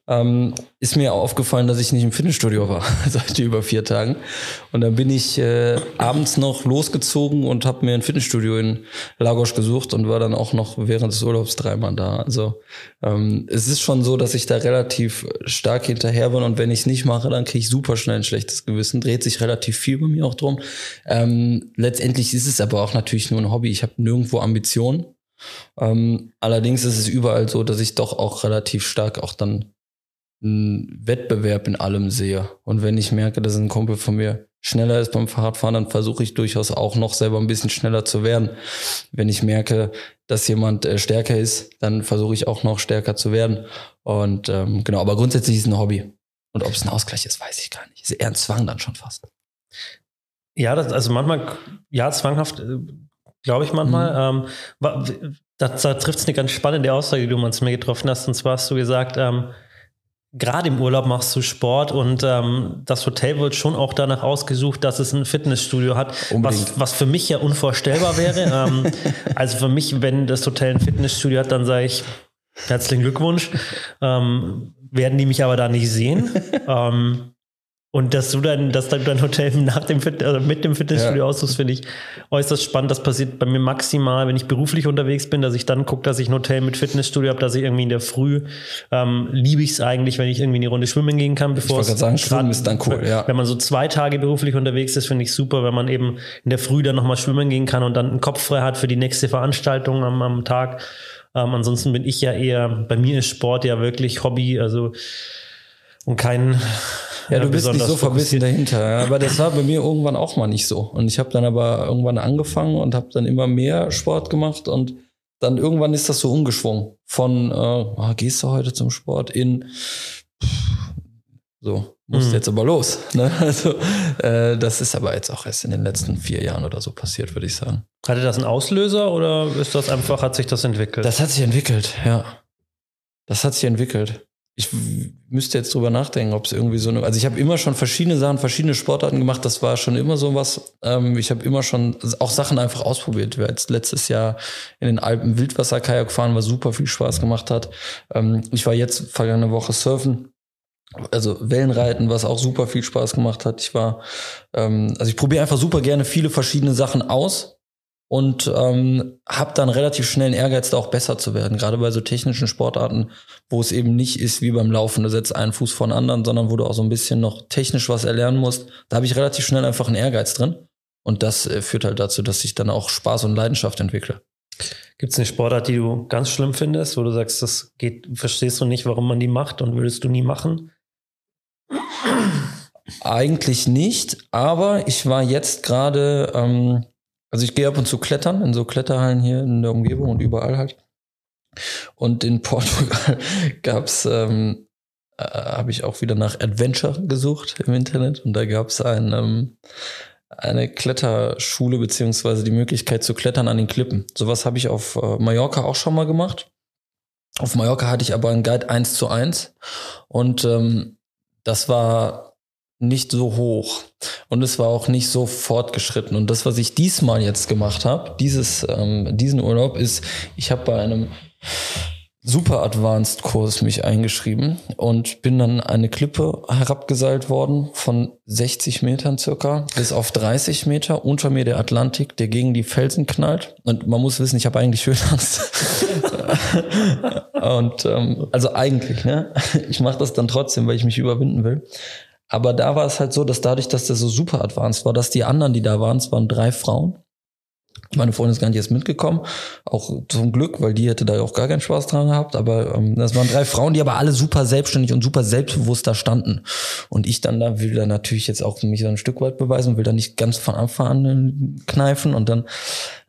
ähm, ist mir aufgefallen, dass ich nicht im Fitnessstudio war seit über vier Tagen. Und dann bin ich äh, abends noch losgezogen und habe mir ein Fitnessstudio in Lagos gesucht und war dann auch noch während des Urlaubs dreimal da. Also ähm, es ist schon so, dass ich da relativ stark hinterher bin und wenn ich es nicht mache, dann kriege ich super schnell ein schlechtes Gewissen. Dreht sich relativ viel bei mir auch drum. Ähm, letztendlich ist es aber auch natürlich nur ein Hobby. Ich habe nirgendwo Ambitionen. Ähm, allerdings ist es überall so, dass ich doch auch relativ stark auch dann einen Wettbewerb in allem sehe. Und wenn ich merke, dass ein Kumpel von mir schneller ist beim Fahrradfahren, dann versuche ich durchaus auch noch selber ein bisschen schneller zu werden. Wenn ich merke, dass jemand äh, stärker ist, dann versuche ich auch noch stärker zu werden. Und ähm, genau, aber grundsätzlich ist es ein Hobby. Und ob es ein Ausgleich ist, weiß ich gar nicht. Ist eher ein Zwang dann schon fast. Ja, das, also manchmal, ja, zwanghaft, äh, glaube ich manchmal. Mhm. Ähm, da, da trifft es eine ganz spannende Aussage, die du mal zu mir getroffen hast. Und zwar hast du gesagt, ähm, gerade im Urlaub machst du Sport und ähm, das Hotel wird schon auch danach ausgesucht, dass es ein Fitnessstudio hat, was, was für mich ja unvorstellbar wäre. ähm, also für mich, wenn das Hotel ein Fitnessstudio hat, dann sage ich herzlichen Glückwunsch. Ähm, werden die mich aber da nicht sehen. ähm, und dass du dann, dass dann dein Hotel nach dem Fit, also mit dem Fitnessstudio ja. aussuchst, finde ich äußerst spannend. Das passiert bei mir maximal, wenn ich beruflich unterwegs bin, dass ich dann gucke, dass ich ein Hotel mit Fitnessstudio habe, dass ich irgendwie in der Früh ähm, liebe ich es eigentlich, wenn ich irgendwie in die Runde schwimmen gehen kann, bevor ich es sagen, schwimmen ist dann cool, ja. Wenn man so zwei Tage beruflich unterwegs ist, finde ich super, wenn man eben in der Früh dann nochmal schwimmen gehen kann und dann einen Kopf frei hat für die nächste Veranstaltung am, am Tag. Ähm, ansonsten bin ich ja eher, bei mir ist Sport ja wirklich Hobby, also und kein ja, du bist nicht so verbissen dahinter. Aber das war bei mir irgendwann auch mal nicht so. Und ich habe dann aber irgendwann angefangen und habe dann immer mehr Sport gemacht und dann irgendwann ist das so umgeschwungen. Von äh, oh, gehst du heute zum Sport in so, musst mhm. jetzt aber los. Ne? Also, äh, das ist aber jetzt auch erst in den letzten vier Jahren oder so passiert, würde ich sagen. Hatte das einen Auslöser oder ist das einfach, hat sich das entwickelt? Das hat sich entwickelt, ja. Das hat sich entwickelt ich müsste jetzt drüber nachdenken, ob es irgendwie so eine. Also ich habe immer schon verschiedene Sachen, verschiedene Sportarten gemacht. Das war schon immer so was. Ähm, ich habe immer schon auch Sachen einfach ausprobiert. Wir jetzt letztes Jahr in den Alpen Wildwasserkajak fahren, was super viel Spaß gemacht hat. Ähm, ich war jetzt vergangene Woche surfen. Also Wellenreiten, was auch super viel Spaß gemacht hat. Ich war, ähm, also ich probiere einfach super gerne viele verschiedene Sachen aus und ähm, habe dann relativ schnell einen Ehrgeiz, da auch besser zu werden. Gerade bei so technischen Sportarten, wo es eben nicht ist wie beim Laufen, du setzt einen Fuß vor den anderen, sondern wo du auch so ein bisschen noch technisch was erlernen musst. Da habe ich relativ schnell einfach einen Ehrgeiz drin. Und das äh, führt halt dazu, dass ich dann auch Spaß und Leidenschaft entwickle. Gibt es eine Sportart, die du ganz schlimm findest, wo du sagst, das geht, verstehst du nicht, warum man die macht und würdest du nie machen? Eigentlich nicht, aber ich war jetzt gerade, ähm, also ich gehe ab und zu klettern in so Kletterhallen hier in der Umgebung und überall halt. Und in Portugal gab's ähm, äh, habe ich auch wieder nach Adventure gesucht im Internet und da gab's ein, ähm, eine Kletterschule beziehungsweise die Möglichkeit zu klettern an den Klippen. Sowas habe ich auf äh, Mallorca auch schon mal gemacht. Auf Mallorca hatte ich aber einen Guide eins zu eins und ähm, das war nicht so hoch und es war auch nicht so fortgeschritten. Und das, was ich diesmal jetzt gemacht habe, dieses, ähm, diesen Urlaub, ist, ich habe bei einem Super Advanced Kurs mich eingeschrieben und bin dann eine Klippe herabgeseilt worden von 60 Metern circa bis auf 30 Meter. Unter mir der Atlantik, der gegen die Felsen knallt. Und man muss wissen, ich habe eigentlich Höhenangst. und ähm, also eigentlich, ne? Ich mache das dann trotzdem, weil ich mich überwinden will. Aber da war es halt so, dass dadurch, dass der so super advanced war, dass die anderen, die da waren, es waren drei Frauen, meine Freundin ist gar nicht erst mitgekommen, auch zum Glück, weil die hätte da auch gar keinen Spaß dran gehabt. Aber ähm, das waren drei Frauen, die aber alle super selbstständig und super selbstbewusst da standen. Und ich dann da will da natürlich jetzt auch mich so ein Stück weit beweisen, will da nicht ganz von Anfang an kneifen. Und dann,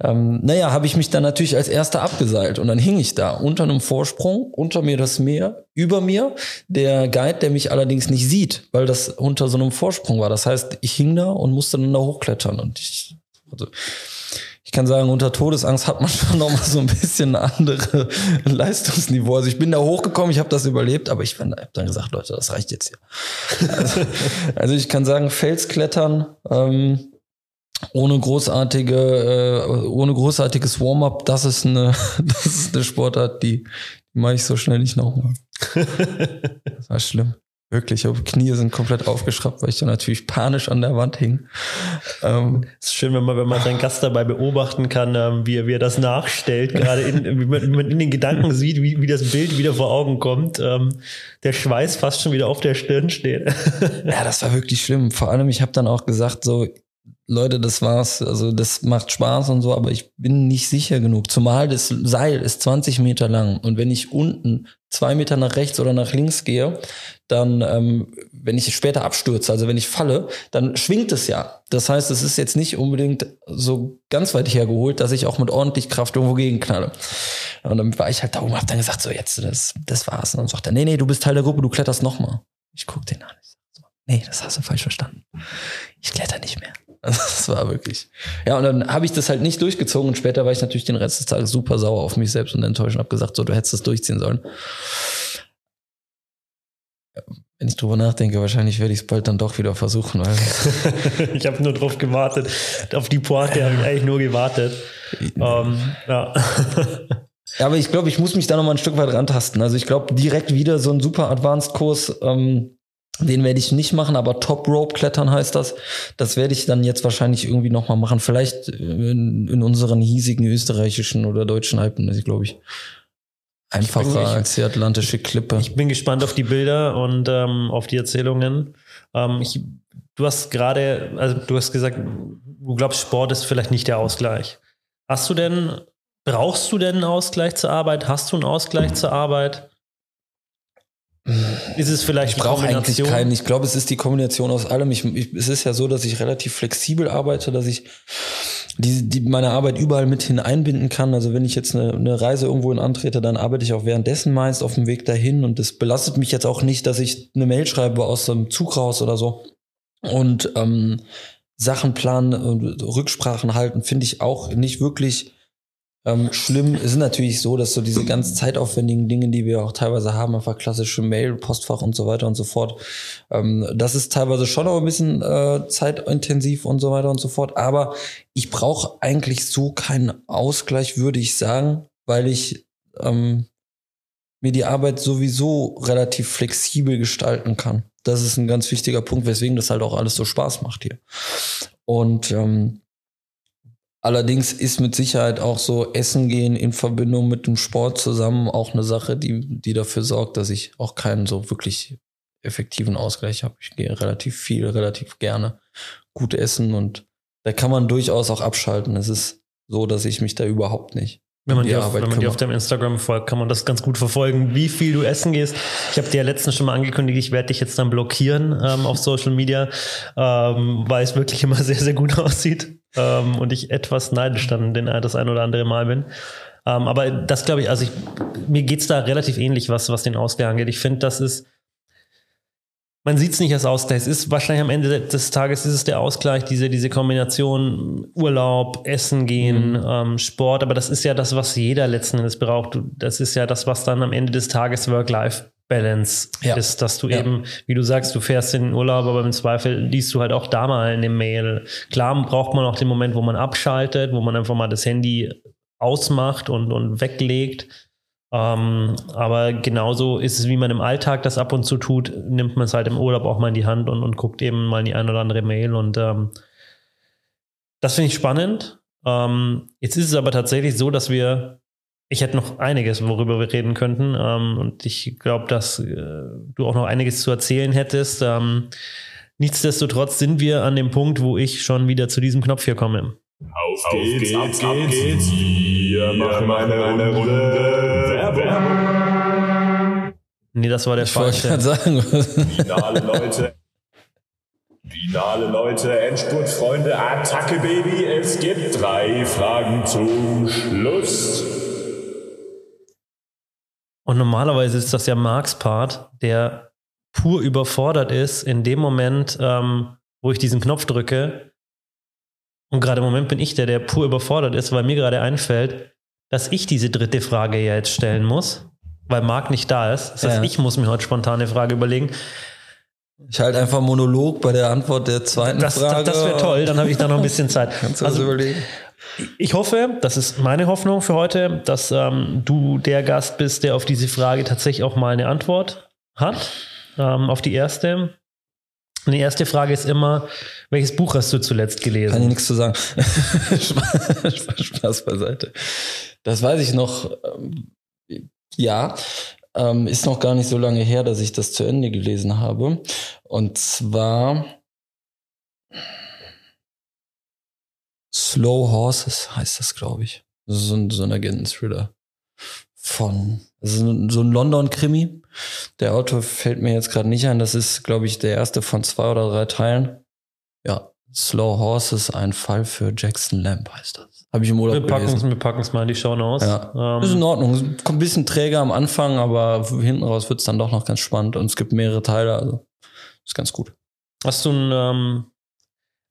ähm, naja, habe ich mich dann natürlich als Erster abgeseilt. Und dann hing ich da unter einem Vorsprung, unter mir das Meer, über mir der Guide, der mich allerdings nicht sieht, weil das unter so einem Vorsprung war. Das heißt, ich hing da und musste dann da hochklettern. Und ich, also, ich kann sagen, unter Todesangst hat man schon noch mal so ein bisschen ein andere Leistungsniveau. Also ich bin da hochgekommen, ich habe das überlebt, aber ich habe dann gesagt, Leute, das reicht jetzt hier. Also, also ich kann sagen, Felsklettern ähm, ohne großartige, äh, ohne großartiges Warm-up, das ist eine, das ist eine Sportart, die, die mache ich so schnell nicht nochmal. Das war schlimm. Wirklich, aber Knie sind komplett aufgeschraubt, weil ich dann natürlich panisch an der Wand hing. Ähm, es ist schön, wenn man, wenn man seinen Gast dabei beobachten kann, ähm, wie, er, wie er das nachstellt, gerade in, wie, man, wie man in den Gedanken sieht, wie, wie das Bild wieder vor Augen kommt. Ähm, der Schweiß fast schon wieder auf der Stirn steht. ja, das war wirklich schlimm. Vor allem, ich habe dann auch gesagt, so, Leute, das war's. Also das macht Spaß und so, aber ich bin nicht sicher genug. Zumal das Seil ist 20 Meter lang und wenn ich unten zwei Meter nach rechts oder nach links gehe, dann, ähm, wenn ich später abstürze, also wenn ich falle, dann schwingt es ja. Das heißt, es ist jetzt nicht unbedingt so ganz weit hergeholt, dass ich auch mit ordentlich Kraft irgendwo gegenknalle. Und dann war ich halt da oben, hab dann gesagt, so jetzt, das, das war's. Und dann sagt er, nee, nee, du bist Teil der Gruppe, du kletterst nochmal. Ich guck den an. Ich sag so, nee, das hast du falsch verstanden. Ich kletter nicht mehr. Das war wirklich. Ja, und dann habe ich das halt nicht durchgezogen und später war ich natürlich den Rest des Tages super sauer auf mich selbst und enttäuscht und habe gesagt, so, du hättest das durchziehen sollen. Wenn ich drüber nachdenke, wahrscheinlich werde ich es bald dann doch wieder versuchen. ich habe nur drauf gewartet. Auf die Pointe habe ich eigentlich nur gewartet. Ähm, ja. ja, aber ich glaube, ich muss mich da noch mal ein Stück weit rantasten. Also ich glaube, direkt wieder so ein super Advanced-Kurs, ähm, den werde ich nicht machen, aber Top Rope Klettern heißt das. Das werde ich dann jetzt wahrscheinlich irgendwie noch mal machen. Vielleicht in, in unseren hiesigen österreichischen oder deutschen Alpen, das ist, glaube ich einfacher als die atlantische Klippe. Ich bin gespannt auf die Bilder und ähm, auf die Erzählungen. Ähm, ich, du hast gerade, also du hast gesagt, du glaubst, Sport ist vielleicht nicht der Ausgleich. Hast du denn, brauchst du denn einen Ausgleich zur Arbeit? Hast du einen Ausgleich zur Arbeit? Ist es vielleicht ich brauche eigentlich keinen. Ich glaube, es ist die Kombination aus allem. Ich, ich, es ist ja so, dass ich relativ flexibel arbeite, dass ich die, die meine Arbeit überall mit hineinbinden kann. Also wenn ich jetzt eine, eine Reise irgendwo in antrete, dann arbeite ich auch währenddessen meist auf dem Weg dahin und das belastet mich jetzt auch nicht, dass ich eine Mail schreibe aus dem Zug raus oder so. Und ähm, Sachen planen, Rücksprachen halten, finde ich auch nicht wirklich ähm, schlimm ist natürlich so, dass so diese ganz zeitaufwendigen Dinge, die wir auch teilweise haben, einfach klassische Mail, Postfach und so weiter und so fort, ähm, das ist teilweise schon auch ein bisschen äh, zeitintensiv und so weiter und so fort. Aber ich brauche eigentlich so keinen Ausgleich, würde ich sagen, weil ich ähm, mir die Arbeit sowieso relativ flexibel gestalten kann. Das ist ein ganz wichtiger Punkt, weswegen das halt auch alles so Spaß macht hier. Und ähm, Allerdings ist mit Sicherheit auch so Essen gehen in Verbindung mit dem Sport zusammen auch eine Sache, die, die dafür sorgt, dass ich auch keinen so wirklich effektiven Ausgleich habe. Ich gehe relativ viel, relativ gerne gut essen und da kann man durchaus auch abschalten. Es ist so, dass ich mich da überhaupt nicht wenn man, dir auf, wenn man dir auf deinem Instagram folgt, kann man das ganz gut verfolgen, wie viel du essen gehst. Ich habe dir ja letztens schon mal angekündigt, ich werde dich jetzt dann blockieren ähm, auf Social Media, ähm, weil es wirklich immer sehr, sehr gut aussieht ähm, und ich etwas neidisch dann den, das ein oder andere Mal bin. Ähm, aber das glaube ich, also ich, mir geht's da relativ ähnlich, was, was den Ausgang angeht. Ich finde, das ist man sieht es nicht als Ausgleich. Es ist wahrscheinlich am Ende des Tages ist es der Ausgleich, diese, diese Kombination Urlaub, Essen gehen, mhm. ähm, Sport. Aber das ist ja das, was jeder letzten Endes braucht. Das ist ja das, was dann am Ende des Tages Work-Life-Balance ja. ist, dass du ja. eben, wie du sagst, du fährst in den Urlaub, aber im Zweifel liest du halt auch da mal eine Mail. Klar braucht man auch den Moment, wo man abschaltet, wo man einfach mal das Handy ausmacht und, und weglegt. Ähm, aber genauso ist es, wie man im Alltag das ab und zu tut, nimmt man es halt im Urlaub auch mal in die Hand und, und guckt eben mal in die ein oder andere Mail. Und ähm, das finde ich spannend. Ähm, jetzt ist es aber tatsächlich so, dass wir, ich hätte noch einiges, worüber wir reden könnten. Ähm, und ich glaube, dass äh, du auch noch einiges zu erzählen hättest. Ähm, nichtsdestotrotz sind wir an dem Punkt, wo ich schon wieder zu diesem Knopf hier komme. Auf, Auf geht's, geht's, ab, geht's. geht's. Wir machen eine, eine Runde Werbung. Nee, das war der ich falsche. Ich sagen. Finale Leute. Finale Leute, Endspurtfreunde, Attacke Baby. Es gibt drei Fragen zum Schluss. Und normalerweise ist das ja Marks Part, der pur überfordert ist in dem Moment, ähm, wo ich diesen Knopf drücke und gerade im Moment bin ich der, der pur überfordert ist, weil mir gerade einfällt, dass ich diese dritte Frage ja jetzt stellen muss, weil Marc nicht da ist. Das heißt, ja. ich muss mir heute spontane Frage überlegen. Ich halte einfach Monolog bei der Antwort der zweiten das, Frage. Das, das wäre toll, dann habe ich da noch ein bisschen Zeit. Kannst du also, überlegen? Ich hoffe, das ist meine Hoffnung für heute, dass ähm, du der Gast bist, der auf diese Frage tatsächlich auch mal eine Antwort hat. Ähm, auf die erste. Und die erste Frage ist immer, welches Buch hast du zuletzt gelesen? Kann ich nichts zu sagen. Spaß beiseite. Das weiß ich noch. Ähm, ja, ähm, ist noch gar nicht so lange her, dass ich das zu Ende gelesen habe. Und zwar Slow Horses heißt das, glaube ich. So ein, so ein Agenten-Thriller von so ein London-Krimi. Der Autor fällt mir jetzt gerade nicht ein. Das ist, glaube ich, der erste von zwei oder drei Teilen. Ja, Slow Horses, ein Fall für Jackson Lamb heißt das. Habe ich im Urlaub wir packen's, Wir packen es mal in die Show aus. Ja. Ähm. Ist in Ordnung. Kommt ein bisschen träger am Anfang, aber hinten raus wird es dann doch noch ganz spannend. Und es gibt mehrere Teile, also ist ganz gut. Hast du ein, ähm,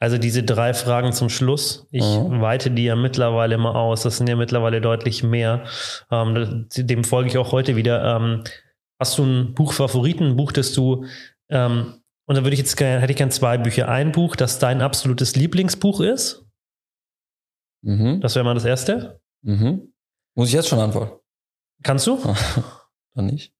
also diese drei Fragen zum Schluss, ich mhm. weite die ja mittlerweile immer aus. Das sind ja mittlerweile deutlich mehr. Ähm, dem folge ich auch heute wieder. Ähm, hast du ein Buchfavoriten, ein Buch, das du ähm, und dann würde ich jetzt gerne, hätte ich gerne zwei Bücher. Ein Buch, das dein absolutes Lieblingsbuch ist. Mhm. Das wäre mal das erste. Mhm. Muss ich jetzt schon antworten? Kannst du? dann nicht.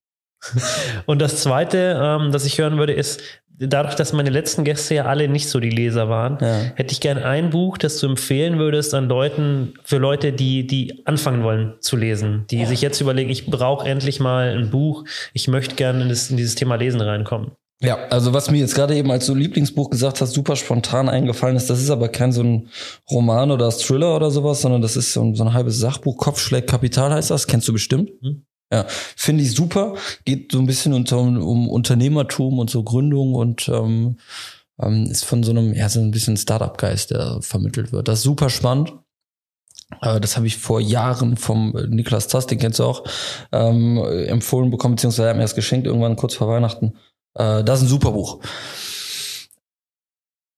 Und das zweite, ähm, das ich hören würde, ist, dadurch, dass meine letzten Gäste ja alle nicht so die Leser waren, ja. hätte ich gerne ein Buch, das du empfehlen würdest an Leuten, für Leute, die, die anfangen wollen zu lesen, die ja. sich jetzt überlegen, ich brauche endlich mal ein Buch, ich möchte gerne in, das, in dieses Thema Lesen reinkommen. Ja, also was mir jetzt gerade eben als so Lieblingsbuch gesagt hast, super spontan eingefallen ist, das ist aber kein so ein Roman oder Thriller oder sowas, sondern das ist so ein, so ein halbes Sachbuch. Kopfschlägt Kapital heißt das, kennst du bestimmt. Mhm. Ja, finde ich super. Geht so ein bisschen unter, um Unternehmertum und so Gründung und ähm, ähm, ist von so einem, ja, so ein bisschen Startup-Geist, der vermittelt wird. Das ist super spannend. Äh, das habe ich vor Jahren vom Niklas Tass, den kennst du auch, ähm, empfohlen bekommen, beziehungsweise er hat mir das geschenkt, irgendwann kurz vor Weihnachten. Äh, das ist ein super Buch.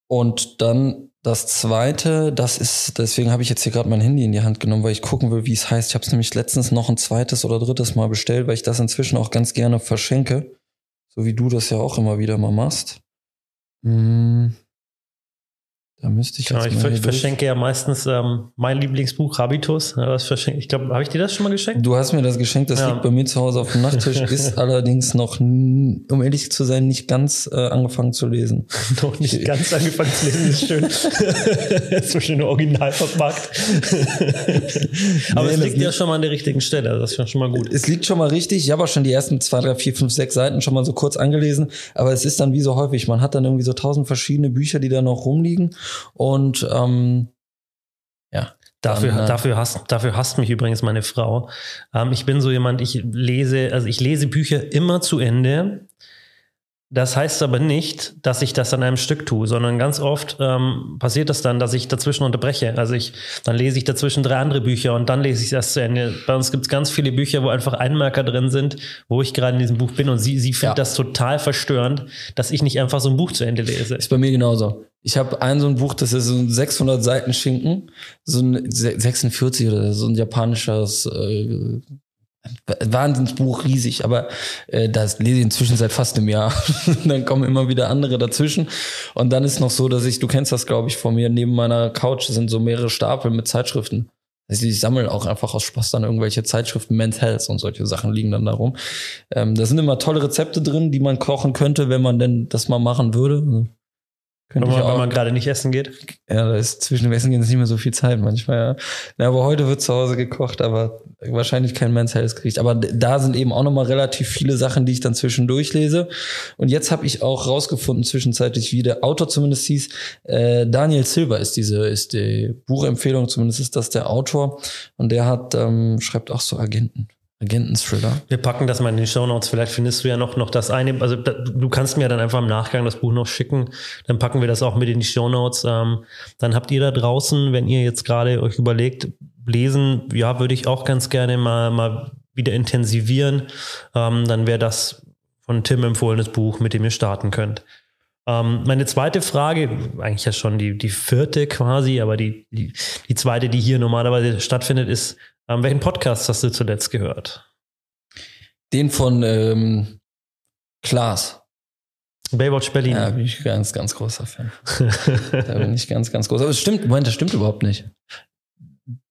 Und dann das zweite, das ist, deswegen habe ich jetzt hier gerade mein Handy in die Hand genommen, weil ich gucken will, wie es heißt. Ich habe es nämlich letztens noch ein zweites oder drittes Mal bestellt, weil ich das inzwischen auch ganz gerne verschenke. So wie du das ja auch immer wieder mal machst. Hm. Da müsste ich ja, ich verschenke ja meistens ähm, mein Lieblingsbuch Habitus. Ja, das verschenke, ich glaube, habe ich dir das schon mal geschenkt? Du hast mir das geschenkt, das ja. liegt bei mir zu Hause auf dem Nachttisch, ist allerdings noch, um ehrlich zu sein, nicht ganz äh, angefangen zu lesen. noch nicht ganz angefangen zu lesen, ist schön. so schön original verpackt. Aber nee, es liegt ja schon mal an der richtigen Stelle, das ist schon mal gut. Es liegt schon mal richtig. Ich habe auch schon die ersten zwei, drei, vier, fünf, sechs Seiten schon mal so kurz angelesen, aber es ist dann wie so häufig, man hat dann irgendwie so tausend verschiedene Bücher, die da noch rumliegen und ähm, ja. Dafür, dann, dafür, hasst, dafür hasst mich übrigens meine Frau. Ähm, ich bin so jemand, ich lese, also ich lese Bücher immer zu Ende. Das heißt aber nicht, dass ich das an einem Stück tue, sondern ganz oft ähm, passiert das dann, dass ich dazwischen unterbreche. Also ich, dann lese ich dazwischen drei andere Bücher und dann lese ich erst zu Ende. Bei uns gibt es ganz viele Bücher, wo einfach Einmerker drin sind, wo ich gerade in diesem Buch bin und sie, sie findet ja. das total verstörend, dass ich nicht einfach so ein Buch zu Ende lese. Ist bei mir genauso. Ich habe ein so ein Buch, das ist so ein 600 Seiten Schinken, so ein 46 oder so ein japanisches äh, Wahnsinnsbuch, riesig, aber äh, das lese ich inzwischen seit fast einem Jahr. dann kommen immer wieder andere dazwischen. Und dann ist noch so, dass ich, du kennst das, glaube ich, von mir, neben meiner Couch sind so mehrere Stapel mit Zeitschriften. Also ich sammle auch einfach aus Spaß dann irgendwelche Zeitschriften, Men's Health und solche Sachen liegen dann darum. Ähm, da sind immer tolle Rezepte drin, die man kochen könnte, wenn man denn das mal machen würde. Könnte wenn, man, wenn man gerade nicht essen geht. Ja, da ist zwischen dem Essen gehen nicht mehr so viel Zeit manchmal, ja. ja aber heute wird zu Hause gekocht, aber wahrscheinlich kein Men's Health kriegt. Aber da sind eben auch nochmal relativ viele Sachen, die ich dann zwischendurch lese. Und jetzt habe ich auch rausgefunden, zwischenzeitlich, wie der Autor zumindest hieß. Äh, Daniel Silver ist diese, ist die Buchempfehlung, zumindest ist das der Autor. Und der hat, ähm, schreibt auch so Agenten. Agenten-Thriller. Wir packen das mal in die Show Notes. Vielleicht findest du ja noch, noch das eine. Also da, du kannst mir dann einfach im Nachgang das Buch noch schicken. Dann packen wir das auch mit in die Show Notes. Ähm, dann habt ihr da draußen, wenn ihr jetzt gerade euch überlegt, lesen, ja, würde ich auch ganz gerne mal, mal wieder intensivieren. Ähm, dann wäre das von Tim empfohlenes Buch, mit dem ihr starten könnt. Ähm, meine zweite Frage, eigentlich ja schon die, die vierte quasi, aber die, die, die zweite, die hier normalerweise stattfindet, ist, ähm, welchen Podcast hast du zuletzt gehört? Den von ähm, Klaas. Baywatch Berlin. Ja, bin ich ganz, ganz großer Fan. da bin ich ganz, ganz groß. Aber es stimmt, Moment, das stimmt überhaupt nicht.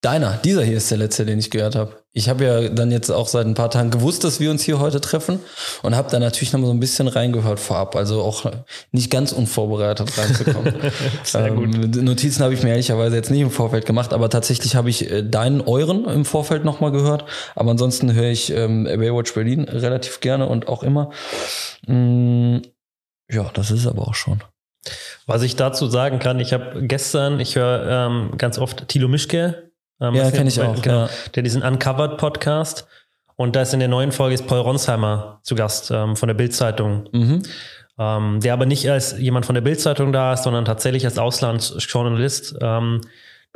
Deiner, dieser hier ist der letzte, den ich gehört habe. Ich habe ja dann jetzt auch seit ein paar Tagen gewusst, dass wir uns hier heute treffen und habe da natürlich noch mal so ein bisschen reingehört vorab, also auch nicht ganz unvorbereitet reinzukommen. Sehr ähm, gut. Notizen habe ich mir ehrlicherweise jetzt nicht im Vorfeld gemacht, aber tatsächlich habe ich äh, deinen, euren im Vorfeld noch mal gehört. Aber ansonsten höre ich ähm, Baywatch Berlin relativ gerne und auch immer. Mm, ja, das ist aber auch schon. Was ich dazu sagen kann, ich habe gestern, ich höre ähm, ganz oft Thilo Mischke. Ähm, ja, kenne ich auch. Genau, ja. Der diesen Uncovered Podcast. Und da ist in der neuen Folge ist Paul Ronsheimer zu Gast ähm, von der Bild-Zeitung. Mhm. Ähm, der aber nicht als jemand von der Bild-Zeitung da ist, sondern tatsächlich als Auslandsjournalist. Ähm,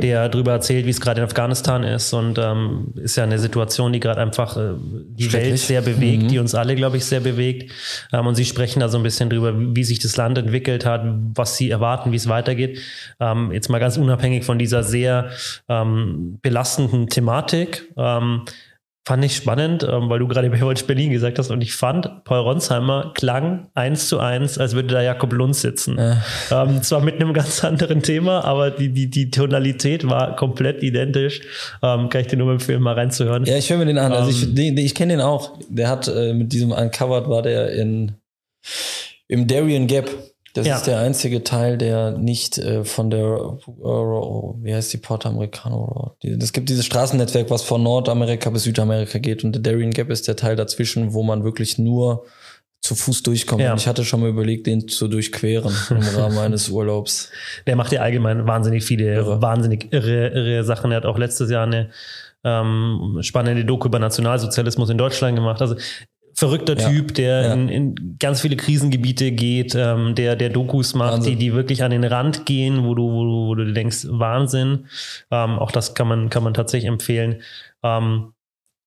der darüber erzählt, wie es gerade in Afghanistan ist und ähm, ist ja eine Situation, die gerade einfach äh, die Welt sehr bewegt, mhm. die uns alle, glaube ich, sehr bewegt. Ähm, und sie sprechen da so ein bisschen drüber, wie, wie sich das Land entwickelt hat, was sie erwarten, wie es weitergeht. Ähm, jetzt mal ganz unabhängig von dieser sehr ähm, belastenden Thematik. Ähm, Fand ich spannend, ähm, weil du gerade Baywatch Berlin gesagt hast und ich fand, Paul Ronsheimer klang eins zu eins, als würde da Jakob Lund sitzen. Äh. Ähm, zwar mit einem ganz anderen Thema, aber die, die, die Tonalität war komplett identisch. Ähm, kann ich dir nur empfehlen, mal reinzuhören. Ja, ich höre mir den an. Also ich, ähm, den, ich kenne den auch. Der hat äh, mit diesem Uncovered war der in im Darien Gap. Das ja. ist der einzige Teil, der nicht äh, von der, äh, wie heißt die Porta Americano? Es gibt dieses Straßennetzwerk, was von Nordamerika bis Südamerika geht und der Darien Gap ist der Teil dazwischen, wo man wirklich nur zu Fuß durchkommt. Ja. Und ich hatte schon mal überlegt, den zu durchqueren im Rahmen eines Urlaubs. Der macht ja allgemein wahnsinnig viele, irre. wahnsinnig irre, irre Sachen. Er hat auch letztes Jahr eine ähm, spannende Doku über Nationalsozialismus in Deutschland gemacht. Also verrückter ja. Typ, der ja. in, in, ganz viele Krisengebiete geht, ähm, der, der Dokus macht, die, die wirklich an den Rand gehen, wo du, wo du, wo du denkst, Wahnsinn. Ähm, auch das kann man, kann man tatsächlich empfehlen. Ähm,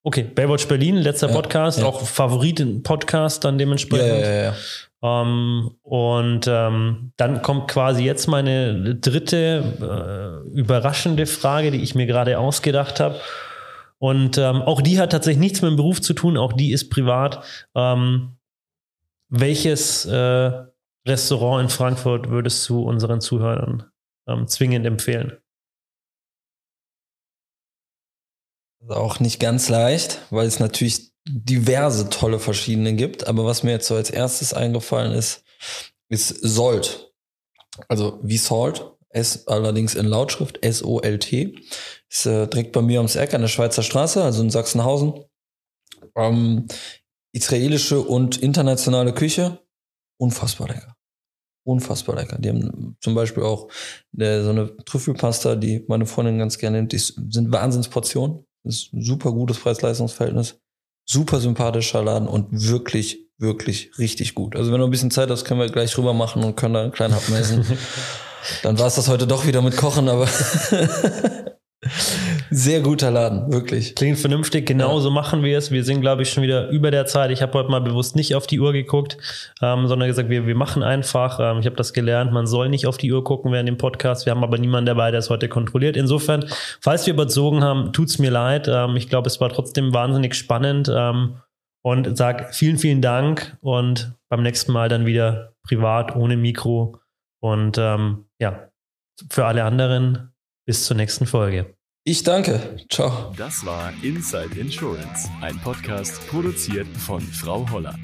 okay, Baywatch Berlin, letzter ja, Podcast, auch Favoriten-Podcast dann dementsprechend. Ähm, und ähm, dann kommt quasi jetzt meine dritte äh, überraschende Frage, die ich mir gerade ausgedacht habe. Und ähm, auch die hat tatsächlich nichts mit dem Beruf zu tun, auch die ist privat. Ähm, welches äh, Restaurant in Frankfurt würdest du unseren Zuhörern ähm, zwingend empfehlen? Auch nicht ganz leicht, weil es natürlich diverse tolle verschiedene gibt. Aber was mir jetzt so als erstes eingefallen ist, ist Solt. Also wie Salt, S allerdings in Lautschrift, S-O-L-T. Ist äh, direkt bei mir ums Eck an der Schweizer Straße, also in Sachsenhausen. Ähm, israelische und internationale Küche, unfassbar lecker. unfassbar lecker. Die haben zum Beispiel auch der, so eine Trüffelpasta, die meine Freundin ganz gerne nimmt. Die sind Wahnsinnsportionen. Das ist ein super gutes Preis-Leistungs-Verhältnis. Super sympathischer Laden und wirklich, wirklich richtig gut. Also wenn du ein bisschen Zeit hast, können wir gleich rüber machen und können da einen kleinen Happen essen. Dann war es das heute doch wieder mit Kochen, aber Sehr guter Laden, wirklich. Klingt vernünftig, genauso ja. machen wir es. Wir sind, glaube ich, schon wieder über der Zeit. Ich habe heute mal bewusst nicht auf die Uhr geguckt, ähm, sondern gesagt, wir, wir machen einfach. Ähm, ich habe das gelernt, man soll nicht auf die Uhr gucken während dem Podcast. Wir haben aber niemanden dabei, der es heute kontrolliert. Insofern, falls wir überzogen haben, tut's mir leid. Ähm, ich glaube, es war trotzdem wahnsinnig spannend ähm, und sag vielen, vielen Dank und beim nächsten Mal dann wieder privat ohne Mikro. Und ähm, ja, für alle anderen bis zur nächsten Folge. Ich danke. Ciao. Das war Inside Insurance, ein Podcast produziert von Frau Holler.